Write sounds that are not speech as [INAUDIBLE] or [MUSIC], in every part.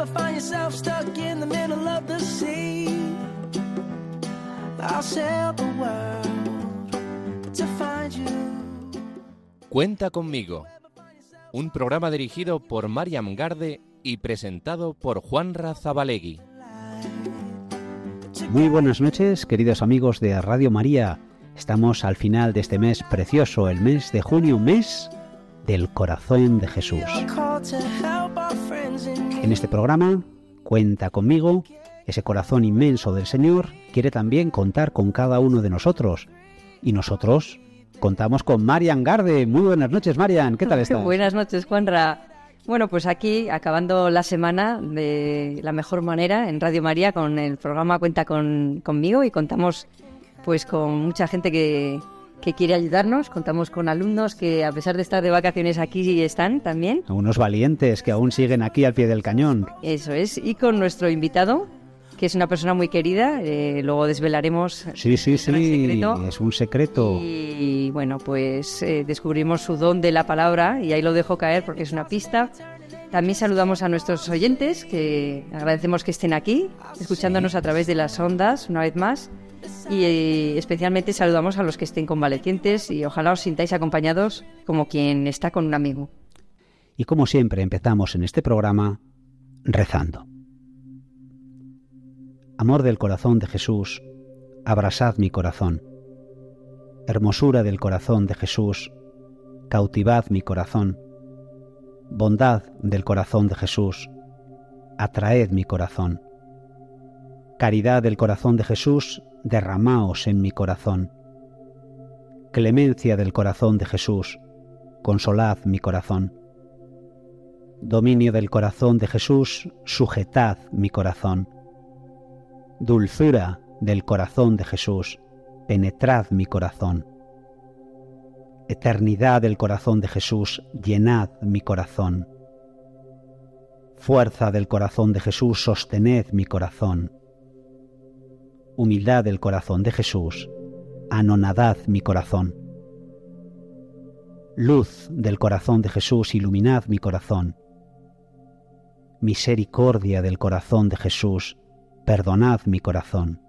ever find yourself stuck in the middle of the sea, I'll sail the world to find you. Cuenta conmigo. Un programa dirigido por Mariam Garde y presentado por Juan Razabalegui. Muy buenas noches, queridos amigos de Radio María. Estamos al final de este mes precioso, el mes de junio, mes del corazón de Jesús. En este programa, cuenta conmigo, ese corazón inmenso del Señor quiere también contar con cada uno de nosotros. Y nosotros contamos con Marian Garde. Muy buenas noches, Marian. ¿Qué tal [LAUGHS] estás? Buenas noches, Juanra. Bueno, pues aquí, acabando la semana de la mejor manera en Radio María con el programa Cuenta con, conmigo y contamos pues con mucha gente que, que quiere ayudarnos. Contamos con alumnos que a pesar de estar de vacaciones aquí están también. Unos valientes que aún siguen aquí al pie del cañón. Eso es. Y con nuestro invitado, que es una persona muy querida. eh, luego desvelaremos Sí, sí, sí, es un secreto. Y bueno, pues eh, descubrimos su don de la palabra y ahí lo dejo caer porque es una pista. También saludamos a nuestros oyentes, que agradecemos que estén aquí, escuchándonos a través de las ondas una vez más. Y eh, especialmente saludamos a los que estén convalecientes y ojalá os sintáis acompañados como quien está con un amigo. Y como siempre empezamos en este programa rezando. Amor del corazón de Jesús, abrasad mi corazón. Hermosura del corazón de Jesús, cautivad mi corazón. Bondad del corazón de Jesús, atraed mi corazón. Caridad del corazón de Jesús, derramaos en mi corazón. Clemencia del corazón de Jesús, consolad mi corazón. Dominio del corazón de Jesús, sujetad mi corazón. Dulzura del corazón de Jesús, penetrad mi corazón. Eternidad del corazón de Jesús, llenad mi corazón. Fuerza del corazón de Jesús, sostened mi corazón. Humildad del corazón de Jesús, anonadad mi corazón. Luz del corazón de Jesús, iluminad mi corazón. Misericordia del corazón de Jesús, perdonad mi corazón.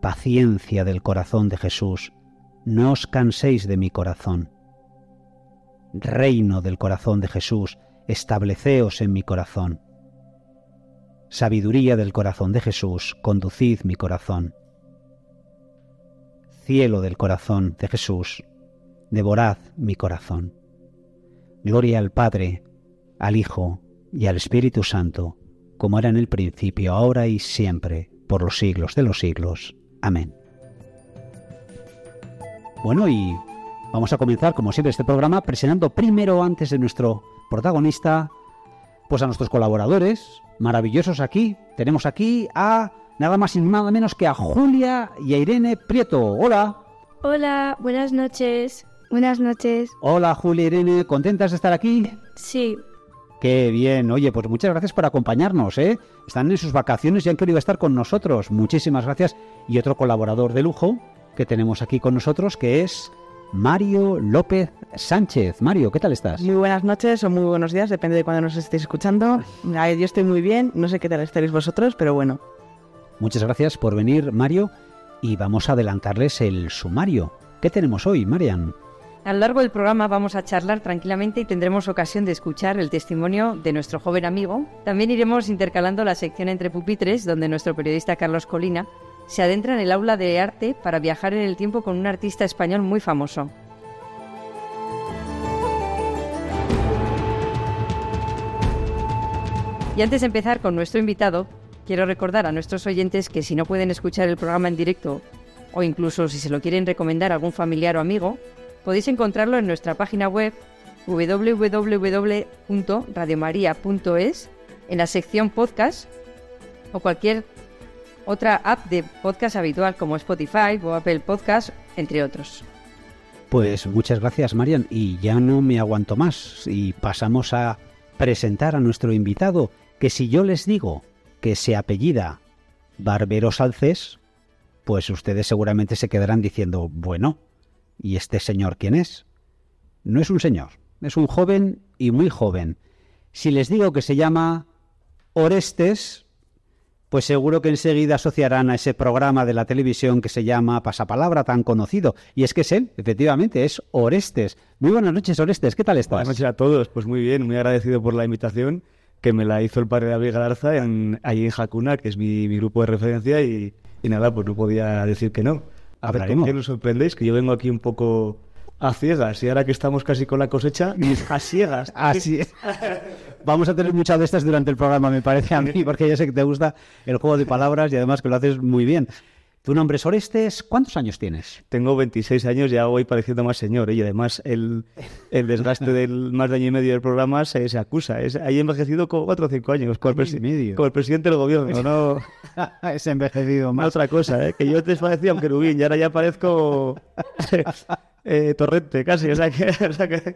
Paciencia del corazón de Jesús, no os canséis de mi corazón. Reino del corazón de Jesús, estableceos en mi corazón. Sabiduría del corazón de Jesús, conducid mi corazón. Cielo del corazón de Jesús, devorad mi corazón. Gloria al Padre, al Hijo y al Espíritu Santo, como era en el principio, ahora y siempre, por los siglos de los siglos. Amén. Bueno, y vamos a comenzar, como siempre, este programa presentando primero, antes de nuestro protagonista, pues a nuestros colaboradores maravillosos aquí. Tenemos aquí a nada más y nada menos que a Julia y a Irene Prieto. Hola. Hola, buenas noches. Buenas noches. Hola Julia y Irene, ¿contentas de estar aquí? Sí, Qué bien, oye, pues muchas gracias por acompañarnos, ¿eh? Están en sus vacaciones y han querido estar con nosotros. Muchísimas gracias. Y otro colaborador de lujo que tenemos aquí con nosotros, que es Mario López Sánchez. Mario, ¿qué tal estás? Muy buenas noches o muy buenos días, depende de cuándo nos estéis escuchando. Ay, yo estoy muy bien, no sé qué tal estaréis vosotros, pero bueno. Muchas gracias por venir, Mario. Y vamos a adelantarles el sumario. ¿Qué tenemos hoy, Marian? A lo largo del programa vamos a charlar tranquilamente y tendremos ocasión de escuchar el testimonio de nuestro joven amigo. También iremos intercalando la sección entre pupitres, donde nuestro periodista Carlos Colina se adentra en el aula de arte para viajar en el tiempo con un artista español muy famoso. Y antes de empezar con nuestro invitado, quiero recordar a nuestros oyentes que si no pueden escuchar el programa en directo o incluso si se lo quieren recomendar a algún familiar o amigo, podéis encontrarlo en nuestra página web www.radiomaria.es en la sección podcast o cualquier otra app de podcast habitual como Spotify o Apple Podcast, entre otros. Pues muchas gracias, Marian. Y ya no me aguanto más. Y pasamos a presentar a nuestro invitado, que si yo les digo que se apellida Barbero Salcés, pues ustedes seguramente se quedarán diciendo, bueno, ¿y este señor quién es? No es un señor, es un joven y muy joven. Si les digo que se llama Orestes, pues seguro que enseguida asociarán a ese programa de la televisión que se llama Pasapalabra tan conocido. Y es que es él, efectivamente, es Orestes. Muy buenas noches, Orestes, ¿qué tal estás? Buenas noches a todos, pues muy bien, muy agradecido por la invitación que me la hizo el padre David Galarza en, allí en Jacuna, que es mi, mi grupo de referencia, y, y nada, pues no podía decir que no. A ver, ¿con Hablaremos. qué nos sorprendéis? Que yo vengo aquí un poco a ciegas, y ahora que estamos casi con la cosecha, [LAUGHS] a ciegas. [LAUGHS] Así es. [LAUGHS] Vamos a tener muchas de estas durante el programa, me parece a mí, porque ya sé que te gusta el juego de palabras y además que lo haces muy bien. Tu nombre es Orestes, ¿cuántos años tienes? Tengo 26 años, ya voy pareciendo más señor, ¿eh? y además el, el desgaste del más de año y medio del programa se, se acusa. Es, hay envejecido como 4 o 5 años, como el, medio. como el presidente del gobierno, no... es envejecido Más otra cosa, ¿eh? que yo te parecía un querubín y ahora ya parezco eh, torrente casi. O sea que, [LAUGHS] o sea que-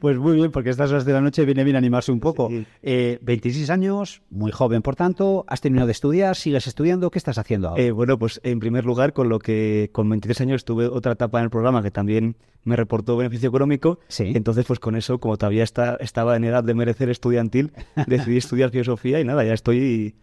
Pues muy bien, porque estas horas de la noche viene bien animarse un poco. Sí. Eh, 26 años, muy joven, por tanto, has terminado de estudiar, sigues estudiando, ¿qué estás haciendo ahora? Eh, bueno, pues en primer lugar, con lo que con 23 años tuve otra etapa en el programa que también me reportó beneficio económico. Sí. Entonces, pues con eso, como todavía está, estaba en edad de merecer estudiantil, [LAUGHS] decidí estudiar filosofía y nada, ya estoy.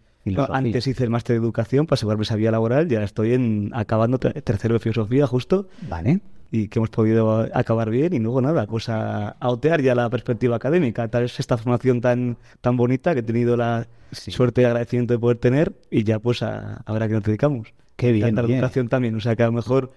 Antes hice el máster de educación para asegurarme esa vía laboral, ya estoy en, acabando te- tercero de filosofía justo. Vale. Y que hemos podido acabar bien y luego nada, pues a, a otear ya la perspectiva académica, tal vez esta formación tan, tan bonita que he tenido la Sí. suerte y agradecimiento de poder tener y ya pues a, a ver a qué nos dedicamos. Qué bien, bien. educación también, o sea que a lo mejor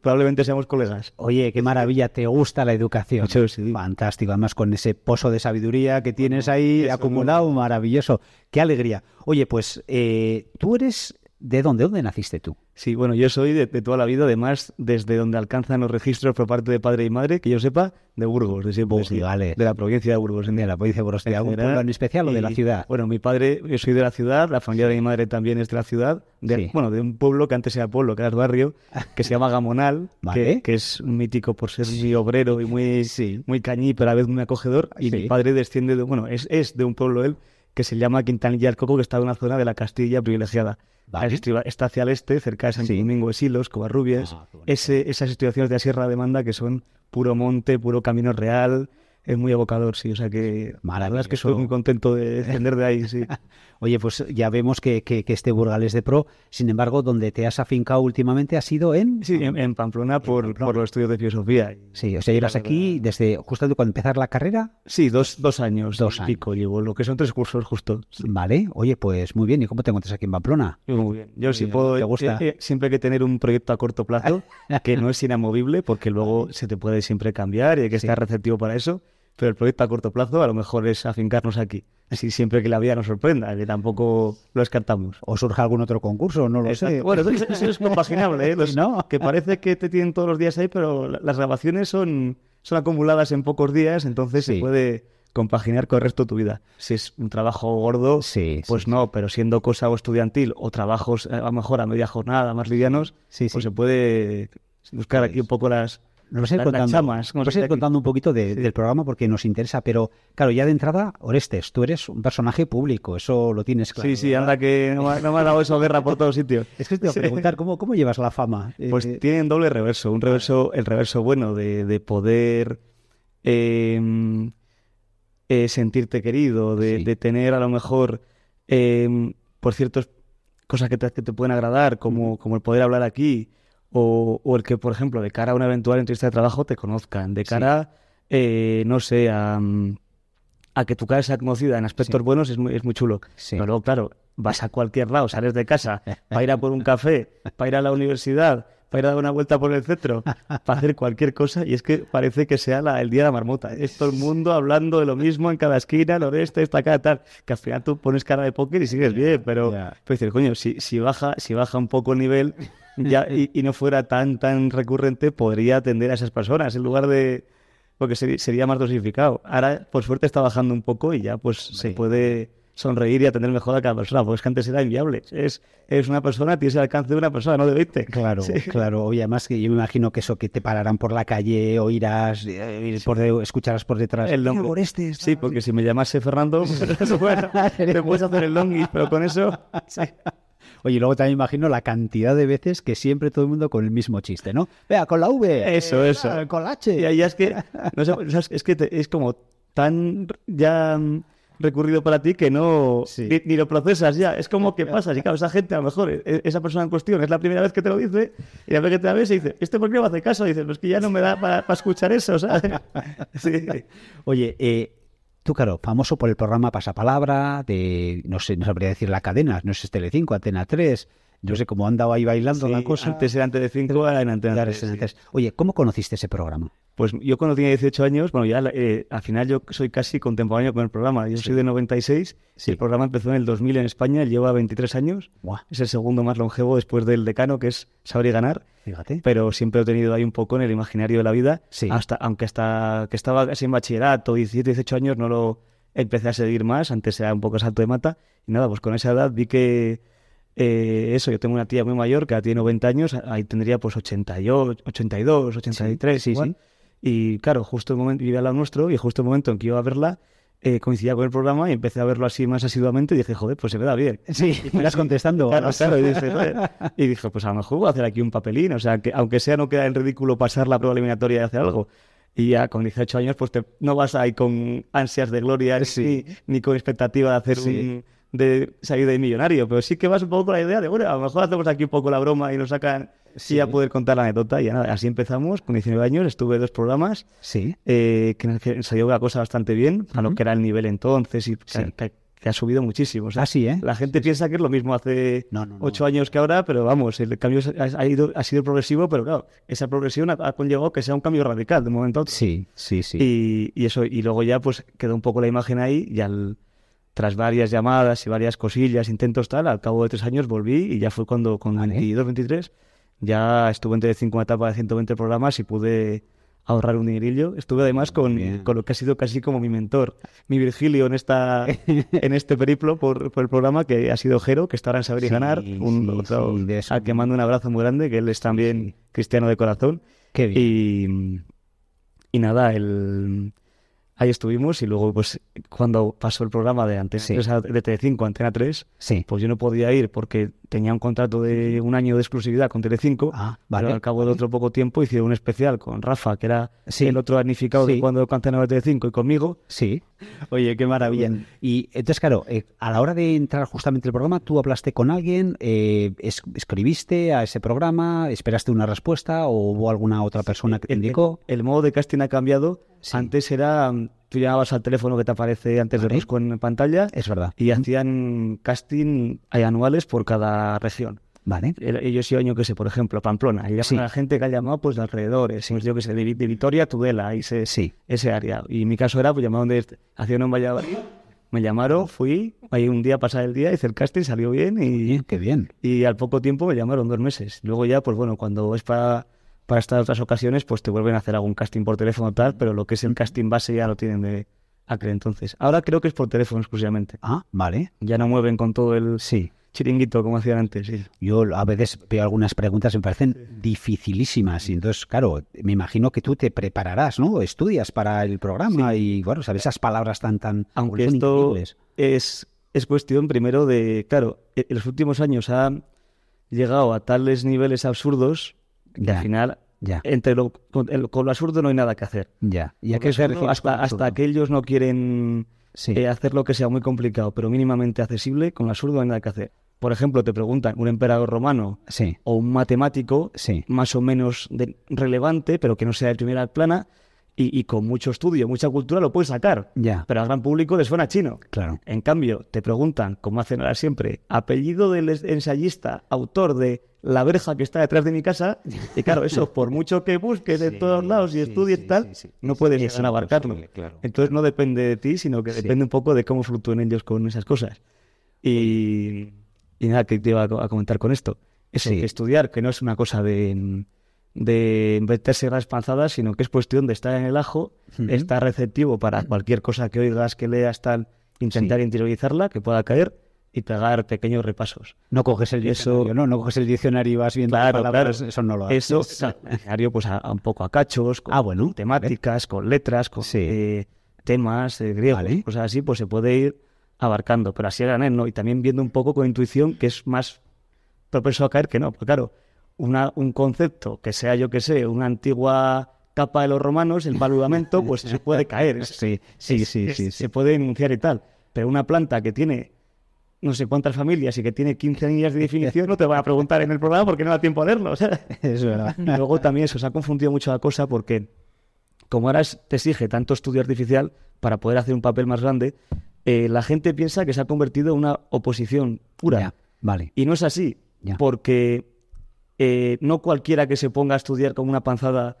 probablemente seamos colegas. Oye, qué maravilla, te gusta la educación. Sí. Fantástico, además con ese pozo de sabiduría que tienes ahí eso, acumulado, maravilloso. Qué alegría. Oye, pues eh, tú eres de dónde, ¿dónde naciste tú? Sí, bueno, yo soy de, de toda la vida, además desde donde alcanzan los registros por parte de padre y madre, que yo sepa, de Burgos, de siempre, sí, vale. de la provincia de Burgos. De la provincia de Burgos, ¿de algún pueblo en especial o de la ciudad? Bueno, mi padre, yo soy de la ciudad, la familia de mi madre también es de la ciudad, de, Sí. bueno, de un pueblo que antes era pueblo, que era barrio, que se llama Gamonal, [LAUGHS] Vale. que, que es mítico por ser muy obrero y muy, muy cañí, pero a la vez muy acogedor. Y mi padre desciende de, bueno, es, es de un pueblo él que se llama Quintanilla del Coco, que está en una zona de la Castilla privilegiada. Vale. Está- hacia el este, cerca de San Sí. Domingo de Silos, Covarrubias. Ah. Ese, esas situaciones de la Sierra de Manda que son puro monte, puro camino real. Es muy evocador, sí. O sea que la verdad es que estoy muy contento de descender de ahí, sí. [LAUGHS] Oye, pues ya vemos que, que, que este Burgales de Pro, sin embargo, donde te has afincado últimamente ha sido en... Sí, en, en Pamplona por, Pamplona. por los estudios de filosofía. Sí, o sea, llevas aquí desde justo cuando empezar la carrera. Sí, dos, dos años. Dos y pico llevo, lo que son tres cursos justo. Sí. Vale, oye, pues muy bien. ¿Y cómo te encuentras aquí en Pamplona? Muy bien. Yo sí puedo, ¿te gusta? eh, eh, siempre hay que tener un proyecto a corto plazo que no es inamovible porque luego [LAUGHS] se te puede siempre cambiar y hay que Sí. estar receptivo para eso. Pero el proyecto a corto plazo a lo mejor es afincarnos aquí. Así siempre que la vida nos sorprenda, que tampoco lo descartamos. ¿O surge algún otro concurso? No lo Exacto. sé. Bueno, eso, eso es compaginable, ¿eh? [LAUGHS] Los- ¿no? que parece que te tienen todos los días ahí, pero la- las grabaciones son, son acumuladas en pocos días, entonces Sí. se puede compaginar con el resto de tu vida. Si es un trabajo gordo, Sí, pues sí. no, pero siendo cosa o estudiantil o trabajos eh, a lo mejor a media jornada, más livianos, pues se puede buscar aquí un poco las, Nos vas a ir contando, chamas. como nos vas se a ir dice aquí. contando un poquito de- del programa porque nos interesa, pero claro, ya de entrada, Orestes, tú eres un personaje público, eso lo tienes claro. Sí, sí, ¿verdad? anda que no, me ha- no me ha dado eso guerra por todos sitios. Es que te iba a preguntar, ¿cómo, cómo llevas la fama? [LAUGHS] Pues Eh, tienen doble reverso. Un reverso, el reverso bueno de, de poder eh, eh, sentirte querido, de, Sí. de tener a lo mejor, eh, por ciertas cosas que te, que te pueden agradar, como, como el poder hablar aquí, o, o el que, por ejemplo, de cara a una eventual entrevista de trabajo te conozcan, de Sí. cara, eh, no sé, a, a que tu cara sea conocida en aspectos Sí. buenos es muy, es muy chulo. Sí. Pero luego, claro, vas a cualquier lado, sales de casa para ir a por un [LAUGHS] café, para ir a la universidad, para ir a dar una vuelta por el centro, para hacer cualquier cosa, y es que parece que sea la- el día de la marmota. Es todo el mundo hablando de lo mismo en cada esquina, noreste, esta acá, tal, que al final tú pones cara de póker y sigues bien, pero, ya. pero dices, coño, si, si, baja, si baja un poco el nivel ya, y, y no fuera tan, tan recurrente, podría atender a esas personas en lugar de... Porque seri- sería más dosificado. Ahora, por suerte, está bajando un poco y ya pues se puede sonreír y atender mejor a cada persona, porque es que antes era inviable. Es, es una persona, tienes el alcance de una persona, no de 20. Claro, Sí. claro. Oye, además que yo me imagino que eso, que te pararán por la calle, oirás, eh, por de- escucharás por detrás. El nombre. "Mira, Orestes", Sí, porque si me llamase Fernando, [LAUGHS] pues, bueno, [LAUGHS] te puedes hacer el longis, pero con eso... [LAUGHS] Oye, y luego también imagino la cantidad de veces que siempre todo el mundo con el mismo chiste, ¿no? Vea, con la V. Eso, eh, eso. Con la H. Y ahí es que, no sé, es que te- es como tan ya recurrido para ti que no Sí. ni, ni lo procesas ya. Es como que pasa. Y claro, esa gente, a lo mejor, e- esa persona en cuestión es la primera vez que te lo dice, y la vez que te la ves y dice, ¿este por qué no me hace caso? Y dices, pues que ya no me da para, para escuchar eso, ¿sabes? [LAUGHS] Sí. Oye, eh, tú, claro, famoso por el programa Pasapalabra, de, no sé, no sabría decir la cadena, no sé, es Telecinco, Antena 3, no sé cómo andaba ahí bailando la Sí, cosa. Antes era antes de 5, ahora en Antena Claro, 3, es en sí. Antena 3. Oye, ¿cómo conociste ese programa? Pues yo cuando tenía 18 años, bueno, ya eh, al final yo soy casi contemporáneo con el programa. Yo soy de 96 Sí. el programa empezó en el 2000 en España, lleva 23 años. Buah, Es el segundo más longevo después del decano, que es Saber y Ganar. fíjate. Pero siempre he tenido ahí un poco en el imaginario de la vida. Sí. Hasta, aunque hasta que estaba casi en bachillerato, 17, 18 años, no lo empecé a seguir más. Antes era un poco salto de mata. Y nada, pues con esa edad vi que eh, eso, yo tengo una tía muy mayor que ahora tiene 90 años, ahí tendría pues 88, 82, 83, Sí, sí, igual. sí. Y claro, justo el momento, vivía lado nuestro, y justo el momento en que iba a verla, eh, coincidía con el programa y empecé a verlo así más asiduamente y dije, joder, pues se me da bien. Sí, me estás contestando. Claro, claro, y dije, [LAUGHS] "Joder". y dije, pues a lo mejor voy a hacer aquí un papelín, o sea, que aunque sea no queda en ridículo pasar la prueba eliminatoria y hacer algo. Y ya con 18 años, pues te- no vas ahí con ansias de gloria ni, con expectativa de hacer Sí. un de salir de millonario, pero sí que vas un poco con la idea de, bueno, a lo mejor hacemos aquí un poco la broma y nos sacan Sí. y a poder contar la anécdota. Y ya nada, así empezamos, con 19 años, estuve dos programas, Sí, eh, que, salió la cosa bastante bien, a lo Ujú. que era el nivel entonces, y que, Sí. que- que ha subido muchísimo. O sea, Ah, sí, ¿eh? La gente piensa que es lo mismo hace No, no, no. ocho años que ahora, pero vamos, el cambio ha, ido, ha sido progresivo, pero claro, esa progresión ha, ha conllevado que sea un cambio radical de un momento a otro. sí, sí, sí. Y, y eso, y luego ya pues quedó un poco la imagen ahí y al, tras varias llamadas y varias cosillas, intentos tal, al cabo de tres años volví y ya fue cuando con Vale. 22, 23 ya estuve en Telecinco una etapa de 120 programas y pude ahorrar un dinerillo. Estuve además con, con lo que ha sido casi como mi mentor, mi Virgilio en esta [LAUGHS] en este periplo por, por el programa que ha sido Jero, que está ahora en Saber y Sí, Ganar, un sí, otro sí, de al que mando un abrazo muy grande, que él es también cristiano de corazón. Qué bien. Y, y nada, el, ahí estuvimos y luego pues cuando pasó el programa de Antena Sí. 3 a- de Telecinco Antena 3, Sí. pues yo no podía ir porque tenía un contrato de un año de exclusividad con Telecinco. Ah, Pero vale. al cabo de otro poco tiempo hicieron un especial con Rafa, que era Sí. el otro damnificado de cuando cancelaba Telecinco y conmigo. Sí. [LAUGHS] Oye, qué maravilla. Y entonces, claro, eh, a la hora de entrar justamente al programa, tú hablaste con alguien, eh, es- escribiste a ese programa, esperaste una respuesta o hubo alguna otra persona que te el, indicó. el- el modo de casting ha cambiado. Sí. Antes era, mm, tú llamabas al teléfono que te aparece antes Vale. de Rusco en pantalla Es verdad. y hacían casting anuales por cada región. Vale. El- Ellos iban, yo qué sé, por ejemplo, Pamplona, y Sí. a la gente que ha llamado pues de alrededores, pues, yo qué sé, de, Vi- de Vitoria, Tudela, ese, Sí. ese área. Y mi caso era, pues llamaron de, uno en Valladolid, me llamaron, fui, ahí un día, pasar el día, hice el casting, salió bien y, qué bien. y al poco tiempo me llamaron dos meses. Luego ya, pues bueno, cuando es para, para estas otras ocasiones, pues te vuelven a hacer algún casting por teléfono tal, pero lo que es el casting base ya lo tienen de aquel entonces. Ahora creo que es por teléfono exclusivamente. Ah, vale. Ya no mueven con todo el Sí. chiringuito como hacían antes. sí. Yo a veces veo algunas preguntas que me parecen dificilísimas y entonces, claro, me imagino que tú te prepararás, ¿no? Estudias para el programa y, bueno, sabes esas palabras tan, tan... Aunque esto increíbles. es, es cuestión primero de, claro, e- en los últimos años ha llegado a tales niveles absurdos Ya, al final, ya. entre lo, con, el- con lo absurdo no hay nada que hacer. Ya. ¿Y a qué se absurdo, hasta, hasta que ellos no quieren Sí. eh, hacer lo que sea muy complicado, pero mínimamente accesible, con lo absurdo no hay nada que hacer. Por ejemplo, te preguntan, un emperador romano Sí, o un matemático sí. más o menos de- relevante, pero que no sea de primera plana, y, y con mucho estudio, mucha cultura lo puedes sacar. Ya, Pero al gran público les suena chino. claro. En cambio, te preguntan, como hacen ahora siempre, apellido del ensayista, autor de La verja que está detrás de mi casa, y claro, eso, por mucho que busques de [LAUGHS] Sí, todos lados y estudies sí, tal, sí, no Es- puedes es llegar a abarcarlo. claro. Entonces no depende de ti, sino que depende un poco de cómo fluctúen ellos con esas cosas. Y, y nada, que te iba a, co- a comentar con esto. Eso, que estudiar, que no es una cosa de, de meterse las panzadas, sino que es cuestión de estar en el ajo, estar receptivo para cualquier cosa que oigas, que leas, tal, intentar Sí. interiorizarla, que pueda caer y pegar pequeños repasos. No coges el Eso- diccionario, ¿no? No coges el diccionario y vas viendo Claro, palabras, claro. eso no lo haces. Eso, o sea, el diario, pues a, a un poco a cachos, con Ah, bueno, temáticas, con letras, con Sí. eh, temas eh, griegos, Vale. cosas así, pues se puede ir abarcando, pero así granel, ¿no? Y también viendo un poco con intuición que es más propenso a caer que no, porque claro, una, un concepto que sea, yo que sé, una antigua capa de los romanos, el paludamento, pues se puede caer. [LAUGHS] Sí, sí, sí, sí, sí. Se puede enunciar y tal. Pero una planta que tiene no sé cuántas familias y que tiene 15 líneas de definición, no te voy a preguntar en el programa porque no da tiempo a leerlo. o sea. [LAUGHS] Es verdad. Luego también eso, se ha confundido mucho la cosa porque como ahora te exige tanto estudio artificial para poder hacer un papel más grande, eh, la gente piensa que se ha convertido en una oposición pura. Ya, vale. Y no es así, Ya. porque eh, no cualquiera que se ponga a estudiar con una panzada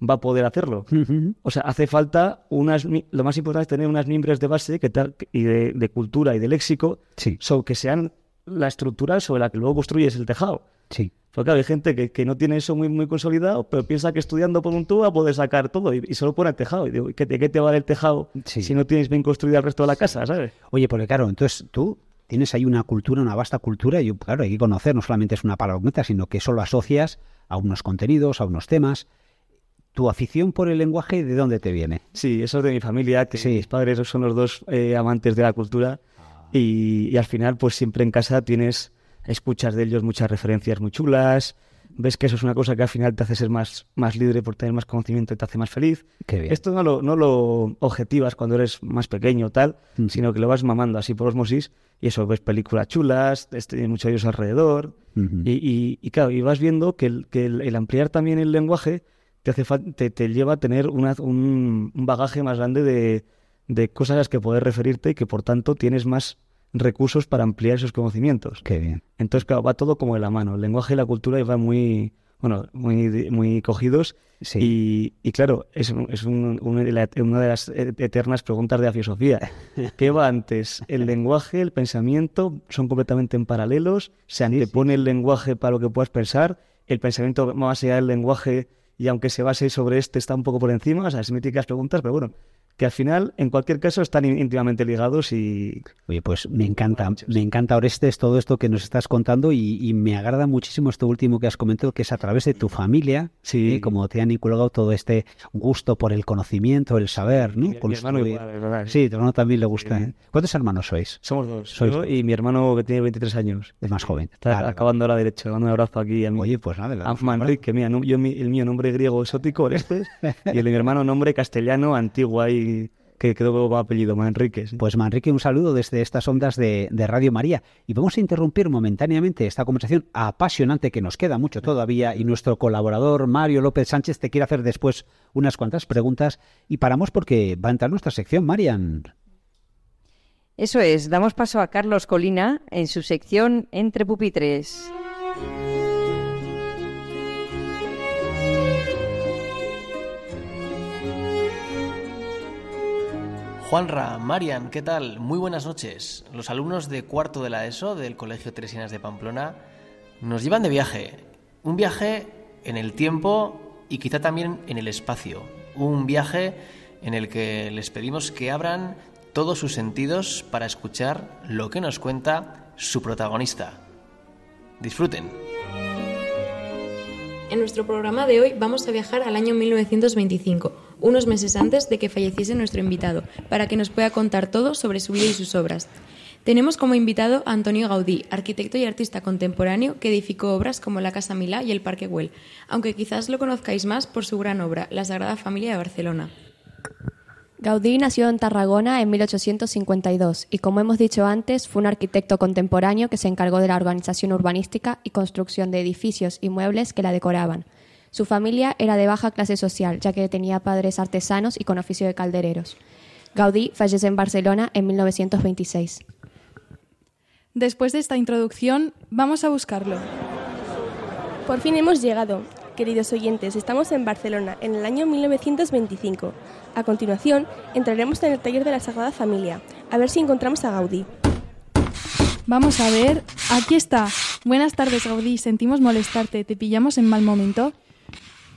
va a poder hacerlo. [LAUGHS] O sea, hace falta unas... Lo más importante es tener unas mimbres de base que tal, y de, de cultura y de léxico Sí, so, que sean la estructura sobre la que luego construyes el tejado. sí. Porque claro, hay gente que, que no tiene eso muy, muy consolidado, pero piensa que estudiando por un tubo va a poder sacar todo y, y solo pone el tejado. Y digo, ¿qué, ¿de qué te vale el tejado Sí. si no tienes bien construido el resto de la casa, sabes? Oye, porque claro, entonces tú tienes ahí una cultura, una vasta cultura, y claro, hay que conocer, no solamente es una palabrita, sino que eso lo asocias a unos contenidos, a unos temas. ¿Tu afición por el lenguaje de dónde te viene? Sí, eso es de mi familia, que Sí. mis padres son los dos eh, amantes de la cultura y, y al final pues siempre en casa tienes, escuchas de ellos muchas referencias muy chulas, ves que eso es una cosa que al final te hace ser más, más libre por tener más conocimiento y te hace más feliz. Qué bien. Esto no lo, no lo objetivas cuando eres más pequeño o tal, Mm. sino que lo vas mamando así por osmosis y eso, ves películas chulas, tienes muchos de ellos alrededor y, y- y claro, y vas viendo que el, que el- el ampliar también el lenguaje te, hace te, te lleva a tener una- un, un bagaje más grande de, de cosas a las que poder referirte y que por tanto tienes más recursos para ampliar esos conocimientos. Qué bien. Entonces, claro, va todo como de la mano. El lenguaje y la cultura van muy, bueno, muy, muy cogidos. Sí. Y, y claro, es, un- es un- una, de la- una de las eternas preguntas de la filosofía. [LAUGHS] ¿Qué va antes? ¿El lenguaje, el pensamiento? ¿Son completamente en paralelos? ¿Se antepone el lenguaje para lo que puedas pensar? ¿El pensamiento más allá del lenguaje y aunque se base sobre este está un poco por encima? O sea, es míticas preguntas, pero bueno, que al final, en cualquier caso, están ín- íntimamente ligados y... Oye, pues me encanta, me encanta Orestes todo esto que nos estás contando y, y me agrada muchísimo esto último que has comentado, que es a través de tu familia, Sí. ¿eh? como te han inculcado todo este gusto por el conocimiento, el saber, ¿no? Mi- mi hermano igual, es verdad. Sí, tu hermano también le gusta. Sí. ¿eh? ¿Cuántos hermanos sois? Somos dos. Sois yo dos. y mi hermano que tiene 23 años. Es más joven. Está Vale, acabando ahora derecho. Le mando un abrazo aquí a mi, Oye, pues nada, le a damos un Manrique, mira, no- yo, mi- el mío nombre griego exótico, Orestes, [LAUGHS] y el de mi hermano nombre castellano antiguo ahí, que quedó como apellido, Manrique. sí. Pues Manrique, un saludo desde estas ondas de, de Radio María. Y vamos a interrumpir momentáneamente esta conversación apasionante que nos queda mucho todavía y nuestro colaborador Mario López Sánchez te quiere hacer después unas cuantas preguntas y paramos porque va a entrar nuestra sección, Marian. Eso es, damos paso a Carlos Colina en su sección Entre Pupitres. Juanra, Marian, ¿qué tal? Muy buenas noches. Los alumnos de cuarto de la ESO del Colegio Teresianas de Pamplona nos llevan de viaje. Un viaje en el tiempo y quizá también en el espacio. Un viaje en el que les pedimos que abran todos sus sentidos para escuchar lo que nos cuenta su protagonista. Disfruten. En nuestro programa de hoy vamos a viajar al año 1925, unos meses antes de que falleciese nuestro invitado, para que nos pueda contar todo sobre su vida y sus obras. Tenemos como invitado a Antonio Gaudí, arquitecto y artista contemporáneo que edificó obras como la Casa Milá y el Parque Güell, aunque quizás lo conozcáis más por su gran obra, La Sagrada Familia de Barcelona. Gaudí nació en Tarragona en 1852 y, como hemos dicho antes, fue un arquitecto contemporáneo que se encargó de la organización urbanística y construcción de edificios y muebles que la decoraban. Su familia era de baja clase social, ya que tenía padres artesanos y con oficio de caldereros. Gaudí fallece en Barcelona en 1926. Después de esta introducción, vamos a buscarlo. Por fin hemos llegado. Queridos oyentes, estamos en Barcelona, en el año 1925. A continuación, entraremos en el taller de la Sagrada Familia, a ver si encontramos a Gaudí. Vamos a ver. Aquí está. Buenas tardes, Gaudí. Sentimos molestarte. ¿Te pillamos en mal momento?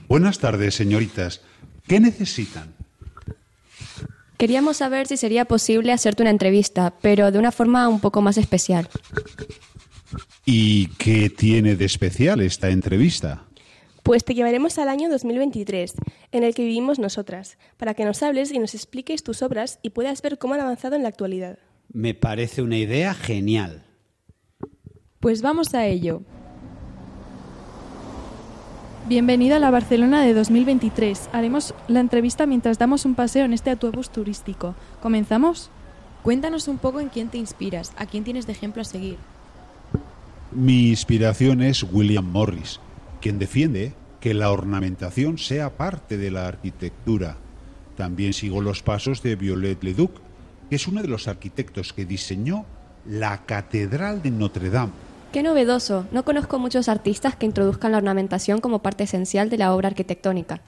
Buenas tardes, señoritas. ¿Qué necesitan? Queríamos saber si sería posible hacerte una entrevista, pero de una forma un poco más especial. ¿Y qué tiene de especial esta entrevista? Pues te llevaremos al año 2023, en el que vivimos nosotras, para que nos hables y nos expliques tus obras y puedas ver cómo han avanzado en la actualidad. Me parece una idea genial. Pues vamos a ello. Bienvenido a la Barcelona de 2023. Haremos la entrevista mientras damos un paseo en este autobús turístico. ¿Comenzamos? Cuéntanos un poco en quién te inspiras, a quién tienes de ejemplo a seguir. Mi inspiración es William Morris, quien defiende que la ornamentación sea parte de la arquitectura. También sigo los pasos de Violet Leduc, que es uno de los arquitectos que diseñó la Catedral de Notre Dame. Qué novedoso. No conozco muchos artistas que introduzcan la ornamentación como parte esencial de la obra arquitectónica.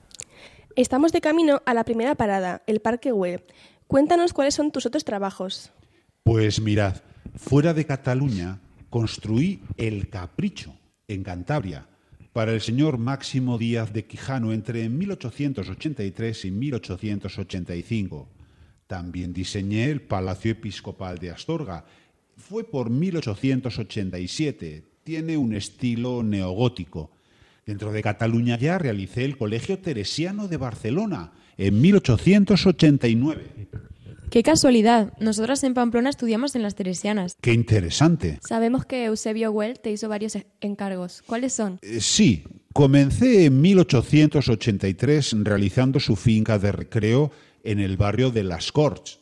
Estamos de camino a la primera parada, el Parque Güell. Cuéntanos cuáles son tus otros trabajos. Pues mirad, fuera de Cataluña construí El Capricho, en Cantabria, para el señor Máximo Díaz de Quijano entre 1883 y 1885. También diseñé el Palacio Episcopal de Astorga. Fue por 1887. Tiene un estilo neogótico. Dentro de Cataluña ya realicé el Colegio Teresiano de Barcelona en 1889. Qué casualidad. Nosotras en Pamplona estudiamos en las Teresianas. ¡Qué interesante! Sabemos que Eusebio Well te hizo varios e- encargos. ¿Cuáles son? Eh, Sí, comencé en 1883 realizando su finca de recreo en el barrio de Las Corts.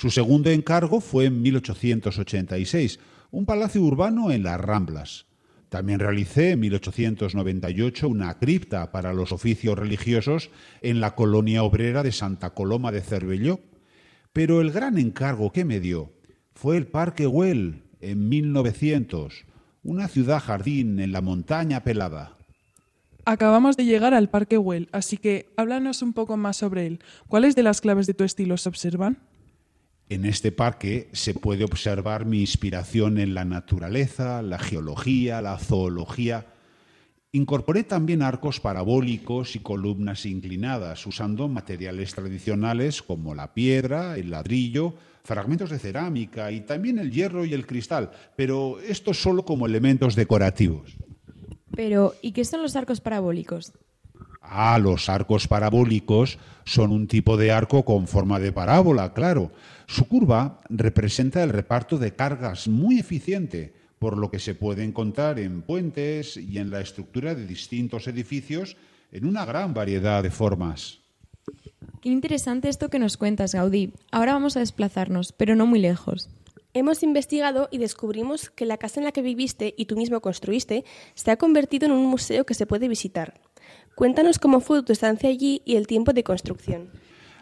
Su segundo encargo fue en 1886, un palacio urbano en las Ramblas. También realicé en 1898 una cripta para los oficios religiosos en la colonia obrera de Santa Coloma de Cervelló. Pero el gran encargo que me dio fue el Parque Güell en 1900, una ciudad jardín en la montaña pelada. Acabamos de llegar al Parque Güell, así que háblanos un poco más sobre él. ¿Cuáles de las claves de tu estilo se observan? En este parque se puede observar mi inspiración en la naturaleza, la geología, la zoología. Incorporé también arcos parabólicos y columnas inclinadas, usando materiales tradicionales como la piedra, el ladrillo, fragmentos de cerámica y también el hierro y el cristal, pero esto solo como elementos decorativos. Pero, ¿y qué son los arcos parabólicos? Ah, los arcos parabólicos son un tipo de arco con forma de parábola, claro. Su curva representa el reparto de cargas muy eficiente, por lo que se puede encontrar en puentes y en la estructura de distintos edificios en una gran variedad de formas. Qué interesante esto que nos cuentas, Gaudí. Ahora vamos a desplazarnos, pero no muy lejos. Hemos investigado y descubrimos que la casa en la que viviste y tú mismo construiste se ha convertido en un museo que se puede visitar. Cuéntanos cómo fue tu estancia allí y el tiempo de construcción.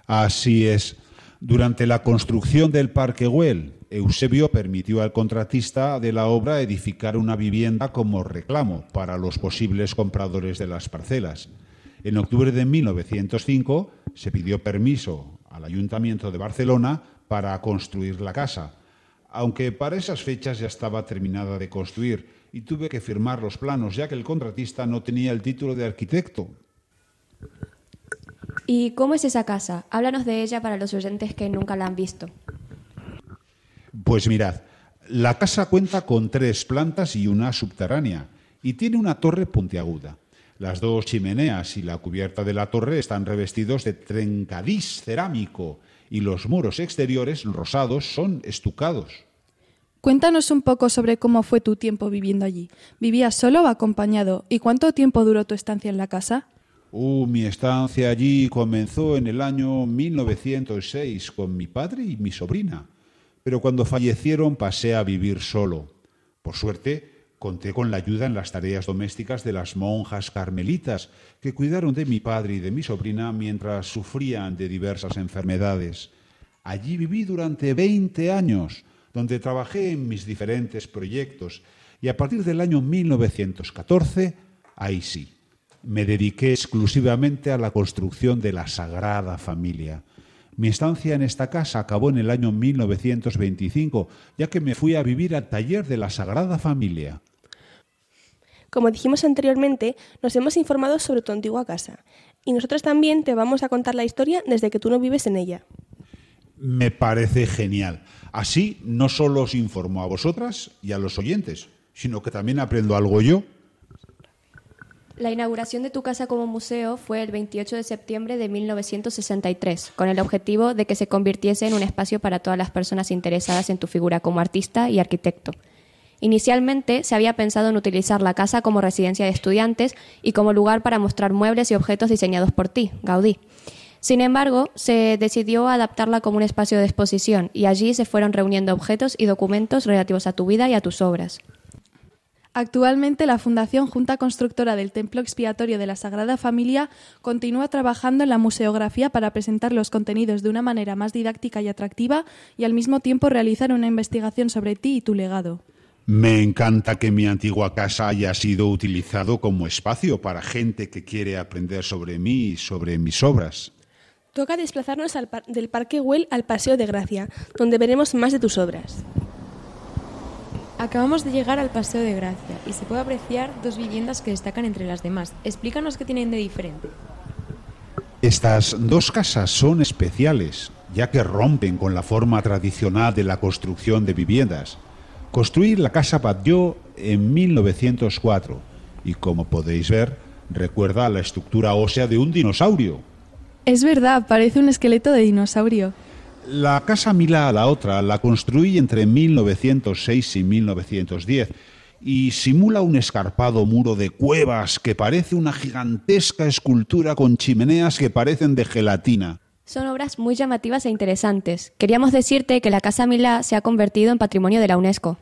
Así es. Durante la construcción del Parque Güell, Eusebio permitió al contratista de la obra edificar una vivienda como reclamo para los posibles compradores de las parcelas. En octubre de 1905 se pidió permiso al Ayuntamiento de Barcelona para construir la casa, aunque para esas fechas ya estaba terminada de construir y tuve que firmar los planos ya que el contratista no tenía el título de arquitecto. ¿Y cómo es esa casa? Háblanos de ella para los oyentes que nunca la han visto. Pues mirad, la casa cuenta con tres plantas y una subterránea y tiene una torre puntiaguda. Las dos chimeneas y la cubierta de la torre están revestidos de trencadís cerámico y los muros exteriores rosados son estucados. Cuéntanos un poco sobre cómo fue tu tiempo viviendo allí. ¿Vivías solo o acompañado? ¿Y cuánto tiempo duró tu estancia en la casa? Uh, mi estancia allí comenzó en el año 1906 con mi padre y mi sobrina, pero cuando fallecieron pasé a vivir solo. Por suerte, conté con la ayuda en las tareas domésticas de las monjas carmelitas que cuidaron de mi padre y de mi sobrina mientras sufrían de diversas enfermedades. Allí viví durante 20 años, donde trabajé en mis diferentes proyectos y a partir del año 1914, ahí sí, me dediqué exclusivamente a la construcción de la Sagrada Familia. Mi estancia en esta casa acabó en el año 1925, ya que me fui a vivir al taller de la Sagrada Familia. Como dijimos anteriormente, nos hemos informado sobre tu antigua casa y nosotros también te vamos a contar la historia desde que tú no vives en ella. Me parece genial. Así no solo os informo a vosotras y a los oyentes, sino que también aprendo algo yo. La inauguración de tu casa como museo fue el 28 de septiembre de 1963, con el objetivo de que se convirtiese en un espacio para todas las personas interesadas en tu figura como artista y arquitecto. Inicialmente se había pensado en utilizar la casa como residencia de estudiantes y como lugar para mostrar muebles y objetos diseñados por ti, Gaudí. Sin embargo, se decidió adaptarla como un espacio de exposición y allí se fueron reuniendo objetos y documentos relativos a tu vida y a tus obras. Actualmente la Fundación Junta Constructora del Templo Expiatorio de la Sagrada Familia continúa trabajando en la museografía para presentar los contenidos de una manera más didáctica y atractiva y al mismo tiempo realizar una investigación sobre ti y tu legado. Me encanta que mi antigua casa haya sido utilizado como espacio para gente que quiere aprender sobre mí y sobre mis obras. Toca desplazarnos al par- del Parque Güell al Paseo de Gracia, donde veremos más de tus obras. Acabamos de llegar al Paseo de Gracia y se puede apreciar dos viviendas que destacan entre las demás. Explícanos qué tienen de diferente. Estas dos casas son especiales, ya que rompen con la forma tradicional de la construcción de viviendas. Construir la casa Batlló en 1904 y como podéis ver, recuerda a la estructura ósea de un dinosaurio. Es verdad, parece un esqueleto de dinosaurio. La casa Milá, la otra, la construí entre 1906 y 1910 y simula un escarpado muro de cuevas que parece una gigantesca escultura con chimeneas que parecen de gelatina. Son obras muy llamativas e interesantes. Queríamos decirte que la Casa Milá se ha convertido en patrimonio de la UNESCO.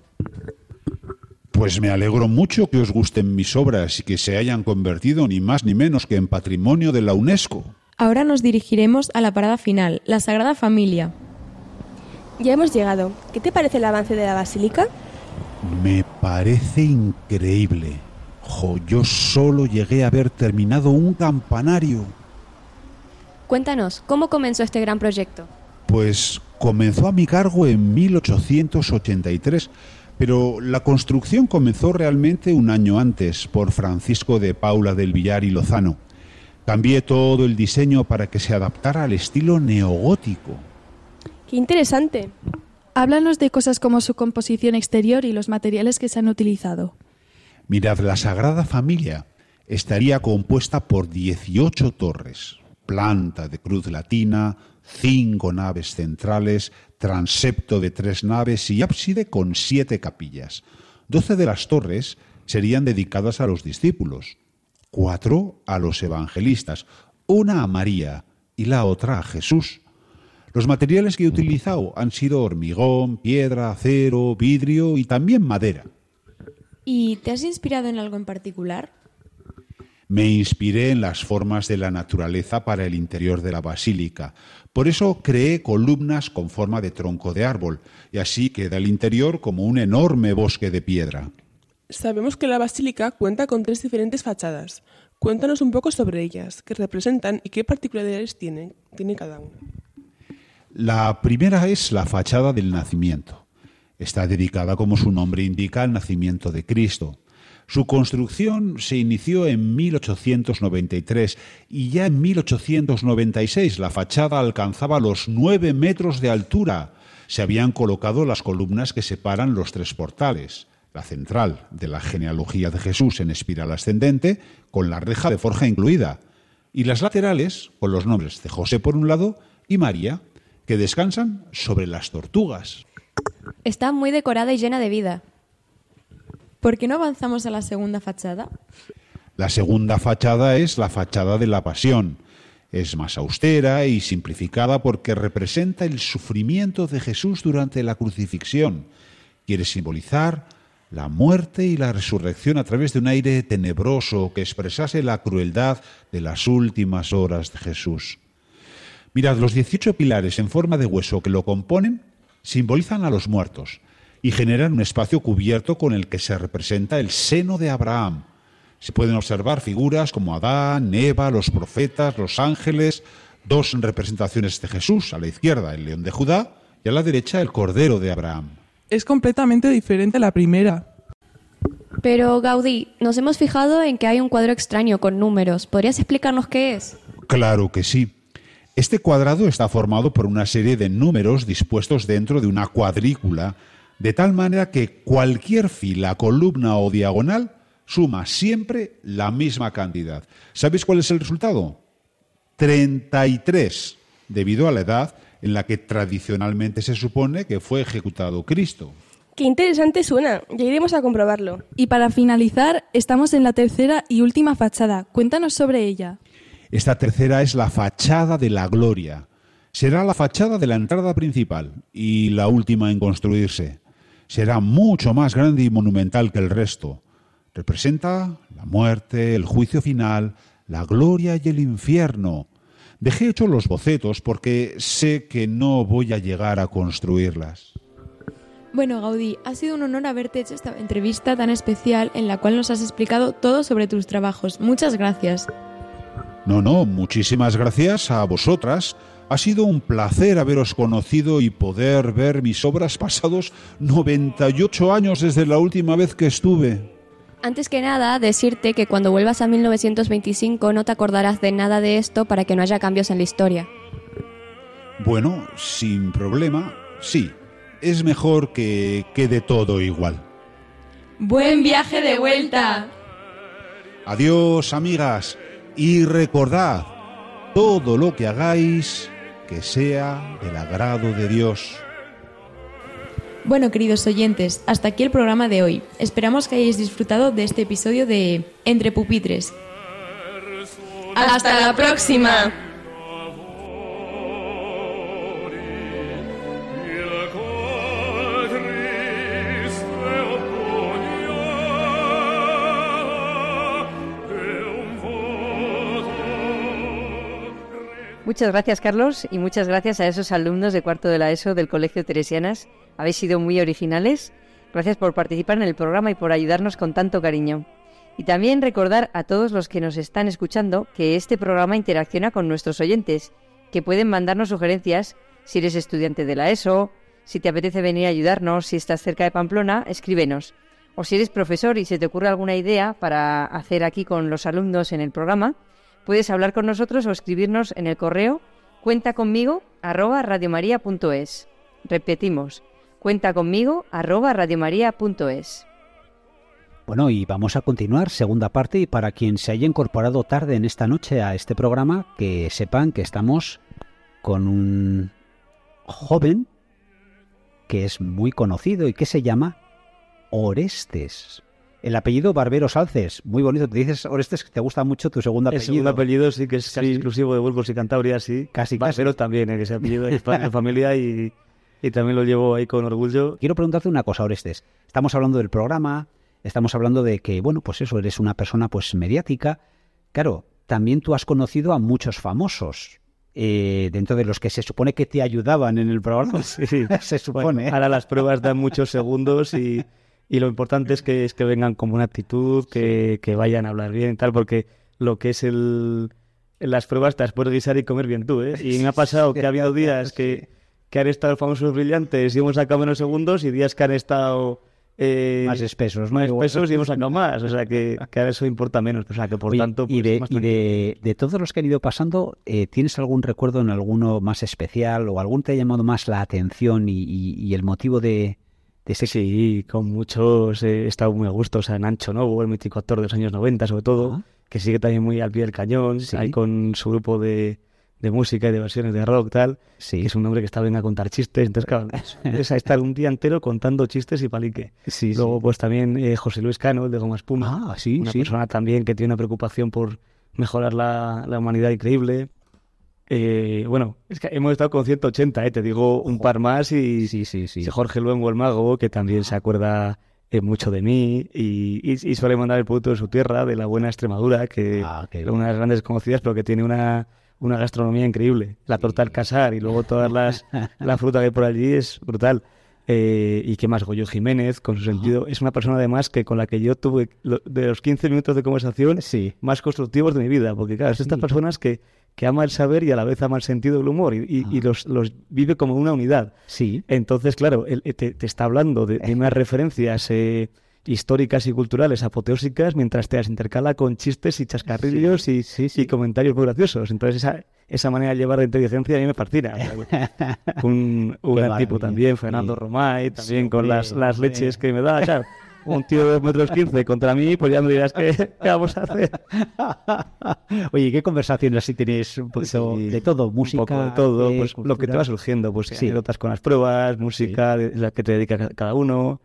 Pues me alegro mucho que os gusten mis obras y que se hayan convertido ni más ni menos que en patrimonio de la UNESCO. Ahora nos dirigiremos a la parada final, la Sagrada Familia. Ya hemos llegado. ¿Qué te parece el avance de la basílica? Me parece increíble. Jo, yo solo llegué a haber terminado un campanario. Cuéntanos, ¿cómo comenzó este gran proyecto? Pues comenzó a mi cargo en 1883, pero la construcción comenzó realmente un año antes por Francisco de Paula del Villar y Lozano. Cambié todo el diseño para que se adaptara al estilo neogótico. ¡Qué interesante! Háblanos de cosas como su composición exterior y los materiales que se han utilizado. Mirad, la Sagrada Familia estaría compuesta por 18 torres, planta de cruz latina, cinco naves centrales, transepto de tres naves y ábside con siete capillas. Doce de las torres serían dedicadas a los discípulos, cuatro a los evangelistas, una a María y la otra a Jesús. Los materiales que he utilizado han sido hormigón, piedra, acero, vidrio y también madera. ¿Y te has inspirado en algo en particular? Me inspiré en las formas de la naturaleza para el interior de la basílica. Por eso creé columnas con forma de tronco de árbol, y así queda el interior como un enorme bosque de piedra. Sabemos que la basílica cuenta con tres diferentes fachadas. Cuéntanos un poco sobre ellas, qué representan y qué particularidades tiene cada una. La primera es la fachada del nacimiento. Está dedicada, como su nombre indica, al nacimiento de Cristo. Su construcción se inició en 1893 y ya en 1896 la fachada alcanzaba los nueve metros de altura. Se habían colocado las columnas que separan los tres portales, la central de la genealogía de Jesús en espiral ascendente, con la reja de forja incluida, y las laterales con los nombres de José por un lado y María, que descansan sobre las tortugas. Está muy decorada y llena de vida. ¿Por qué no avanzamos a la segunda fachada? La segunda fachada es la fachada de la pasión. Es más austera y simplificada porque representa el sufrimiento de Jesús durante la crucifixión. Quiere simbolizar la muerte y la resurrección a través de un aire tenebroso que expresase la crueldad de las últimas horas de Jesús. Mirad, los 18 pilares en forma de hueso que lo componen simbolizan a los muertos y generan un espacio cubierto con el que se representa el seno de Abraham. Se pueden observar figuras como Adán, Eva, los profetas, los ángeles, dos representaciones de Jesús, a la izquierda el león de Judá y a la derecha el cordero de Abraham. Es completamente diferente a la primera. Pero Gaudí, nos hemos fijado en que hay un cuadro extraño con números. ¿Podrías explicarnos qué es? Claro que sí. Este cuadrado está formado por una serie de números dispuestos dentro de una cuadrícula, de tal manera que cualquier fila, columna o diagonal suma siempre la misma cantidad. ¿Sabéis cuál es el resultado? 33, debido a la edad en la que tradicionalmente se supone que fue ejecutado Cristo. ¡Qué interesante suena! Ya iremos a comprobarlo. Y para finalizar, estamos en la tercera y última fachada. Cuéntanos sobre ella. Esta tercera es la fachada de la gloria. Será la fachada de la entrada principal y la última en construirse. Será mucho más grande y monumental que el resto. Representa la muerte, el juicio final, la gloria y el infierno. Dejé hechos los bocetos porque sé que no voy a llegar a construirlas. Bueno, Gaudí, ha sido un honor haberte hecho esta entrevista tan especial en la cual nos has explicado todo sobre tus trabajos. Muchas gracias. No, no, muchísimas gracias a vosotras. Ha sido un placer haberos conocido y poder ver mis obras pasados 98 años desde la última vez que estuve. Antes que nada, decirte que cuando vuelvas a 1925 no te acordarás de nada de esto para que no haya cambios en la historia. Bueno, sin problema, sí. Es mejor que quede todo igual. Buen viaje de vuelta. Adiós, amigas, y recordad, todo lo que hagáis, que sea del agrado de Dios. Bueno, queridos oyentes, hasta aquí el programa de hoy. Esperamos que hayáis disfrutado de este episodio de Entre Pupitres. ¡Hasta la próxima! Muchas gracias, Carlos, y muchas gracias a esos alumnos de cuarto de la ESO del Colegio Teresianas. Habéis sido muy originales. Gracias por participar en el programa y por ayudarnos con tanto cariño. Y también recordar a todos los que nos están escuchando que este programa interacciona con nuestros oyentes, que pueden mandarnos sugerencias si eres estudiante de la ESO, si te apetece venir a ayudarnos, si estás cerca de Pamplona, escríbenos. O si eres profesor y se te ocurre alguna idea para hacer aquí con los alumnos en el programa, puedes hablar con nosotros o escribirnos en el correo cuenta conmigo radiomaria.es. Repetimos, cuenta conmigo arroba radiomaria.es. Bueno, y vamos a continuar, segunda parte, y para quien se haya incorporado tarde en esta noche a este programa, que sepan que estamos con un joven que es muy conocido y que se llama Orestes. El apellido Barbero Salces, muy bonito. Te dices, Orestes, que te gusta mucho tu segundo El apellido. segundo apellido sí que es casi exclusivo de Burgos y Cantabria, sí. Casi, Barbero también, eh, que ese apellido es de [LAUGHS] familia y, y también lo llevo ahí con orgullo. Quiero preguntarte una cosa, Orestes. Estamos hablando del programa, estamos hablando de que, bueno, pues eso, eres una persona pues mediática. Claro, también tú has conocido a muchos famosos. eh, dentro de los que se supone que te ayudaban en el programa. [LAUGHS] [LAUGHS] se supone. Bueno, ahora las pruebas dan muchos segundos y, y lo importante es que, es que vengan con una actitud, que, que vayan a hablar bien y tal, porque lo que es el, las pruebas te las puedes guisar y comer bien tú, ¿eh? Y me ha [LAUGHS] pasado que ha habido días que, que han estado famosos brillantes y hemos sacado menos segundos y días que han estado... eh, Más espesos, ¿no? más espesos y hemos sacado más, o sea que, que ahora eso importa menos, o sea que por Oye, tanto... y, pues, de, y de, de todos los que han ido pasando, eh, ¿tienes algún recuerdo en alguno más especial o algún te ha llamado más la atención y, y- y el motivo de, Sí, con muchos eh, he estado muy a gusto, o sea, Nacho Novo, el mítico actor de los años 90 sobre todo, que sigue también muy al pie del cañón, ahí con su grupo de, de música y de versiones de rock tal, sí. que es un hombre que está bien a contar chistes, entonces claro, [LAUGHS] es, a estar un día entero contando chistes y palique. Sí, Luego pues también eh, José Luis Cano, el de Goma Espuma, Ah, sí, una sí. persona también que tiene una preocupación por mejorar la, la humanidad increíble. Eh, bueno, es que hemos estado con 180, eh, te digo un par más y sí, sí, sí. Jorge Luengo, el mago, que también se acuerda eh, mucho de mí y, y- y suele mandar el producto de su tierra, de la buena Extremadura, que Ah, es una de las grandes conocidas, pero que tiene una, una gastronomía increíble. La torta al casar y luego todas las [LAUGHS] la fruta que hay por allí es brutal. Eh, y qué más, Goyo Jiménez, con su sentido, es una persona además que con la que yo tuve lo- de los 15 minutos de conversación más constructivos de mi vida, porque claro, es estas personas que, que ama el saber y a la vez ama el sentido del humor y, y- y los, los vive como una unidad. Sí. Entonces, claro, él, eh, te, te está hablando de, de [LAUGHS] unas referencias eh, históricas y culturales apoteósicas mientras te las intercala con chistes y chascarrillos y, y comentarios muy graciosos. Entonces, esa, esa manera de llevar de inteligencia a mí me fascina. [LAUGHS] un un gran tipo también, Fernando Romay, también Sí, con las, las leches que me da. Claro, un tío de dos metros quince contra mí, pues ya me dirás qué, qué vamos a hacer. [LAUGHS] Oye, ¿qué conversaciones así tenéis un poquito de todo? Música, un poco de todo, pues lo que te va surgiendo, pues Sí. anécdotas con las pruebas, música de la que te dedica ca- cada uno.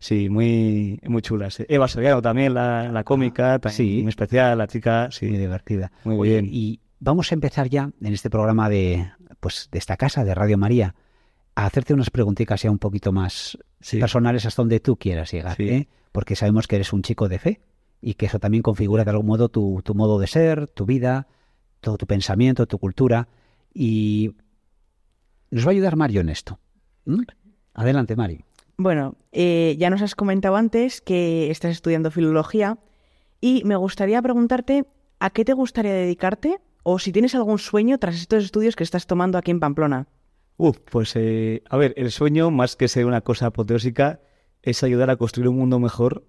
Sí, muy, muy chulas. Eva Soriano también, la, la cómica, también sí. muy especial, la chica, sí. Muy divertida. Muy Oye, bien. Y vamos a empezar ya en este programa de, pues, de esta casa, de Radio María, a hacerte unas preguntitas ya un poquito más personales hasta donde tú quieras llegar, Sí. ¿eh? porque sabemos que eres un chico de fe y que eso también configura de algún modo tu, tu modo de ser, tu vida, todo tu pensamiento, tu cultura. Y nos va a ayudar Mario en esto. ¿Mm? Adelante, Mario. Bueno, eh, ya nos has comentado antes que estás estudiando filología y me gustaría preguntarte a qué te gustaría dedicarte o si tienes algún sueño tras estos estudios que estás tomando aquí en Pamplona. Uf, pues eh, a ver, el sueño, más que ser una cosa apoteósica, es ayudar a construir un mundo mejor,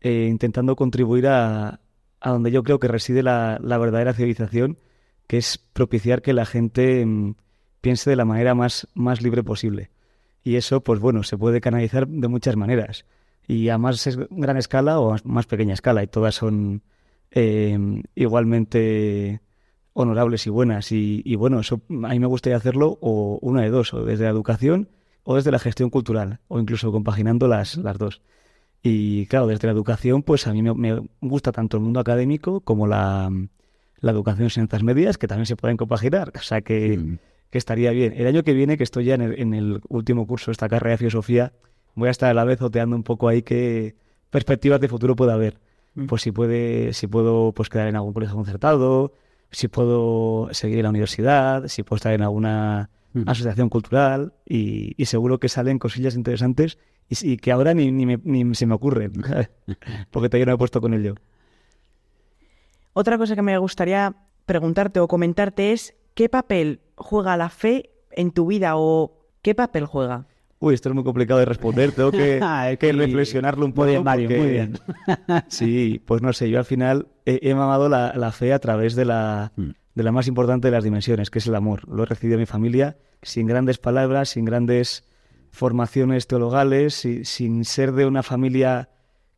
eh, intentando contribuir a, a donde yo creo que reside la, verdadera civilización, que es propiciar que la gente mm, piense de la manera más, más libre posible. Y eso, pues bueno, se puede canalizar de muchas maneras. Y a más es- gran escala o a más pequeña escala, y todas son eh, igualmente honorables y buenas. Y, y bueno, eso a mí me gustaría hacerlo o una de dos, o desde la educación o desde la gestión cultural, o incluso compaginando las, las dos. Y claro, desde la educación, pues a mí me, gusta tanto el mundo académico como la, la educación en ciencias medias, que también se pueden compaginar. O sea que, que estaría bien. El año que viene, que estoy ya en el, en el último curso de esta carrera de filosofía, voy a estar a la vez oteando un poco ahí qué perspectivas de futuro puede haber. Pues si puede, si puedo pues quedar en algún colegio concertado, si puedo seguir en la universidad, si puedo estar en alguna asociación cultural y, y seguro que salen cosillas interesantes y, que ahora ni, ni, me- ni se me ocurren, [LAUGHS] porque todavía no me he puesto con ello. Otra cosa que me gustaría preguntarte o comentarte es qué papel juega la fe en tu vida o qué papel juega. Uy, esto es muy complicado de responder, tengo que, [LAUGHS] que reflexionarlo un poco. Muy bien, Mario, porque- muy bien. [LAUGHS] Sí, pues no sé, yo al final he, he mamado la, la fe a través de la, Mm. de la más importante de las dimensiones, que es el amor. Lo he recibido en mi familia sin grandes palabras, sin grandes formaciones teologales, si- sin ser de una familia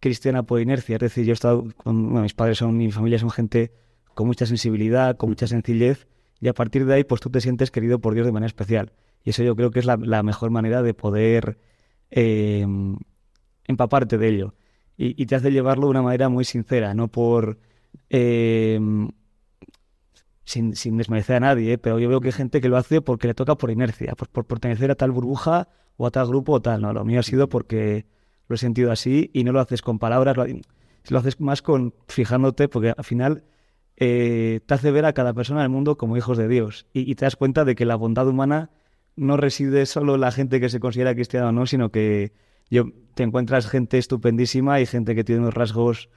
cristiana por inercia. Es decir, yo he estado con, bueno, mis padres son, mi familia son gente con mucha sensibilidad, con mucha sencillez, y a partir de ahí, pues tú te sientes querido por Dios de manera especial. Y eso yo creo que es la, mejor manera de poder eh, empaparte de ello. Y, y te hace llevarlo de una manera muy sincera, no por... eh, sin, sin desmerecer a nadie, ¿eh? pero yo veo que hay gente que lo hace porque le toca por inercia, por, por pertenecer a tal burbuja o a tal grupo o tal. No, lo mío ha sido porque lo he sentido así y no lo haces con palabras, lo haces más con fijándote, porque al final eh, te hace ver a cada persona del mundo como hijos de Dios. Y, te das cuenta de que la bondad humana no reside solo en la gente que se considera cristiana o no, sino que yo, te encuentras gente estupendísima y gente que tiene unos rasgos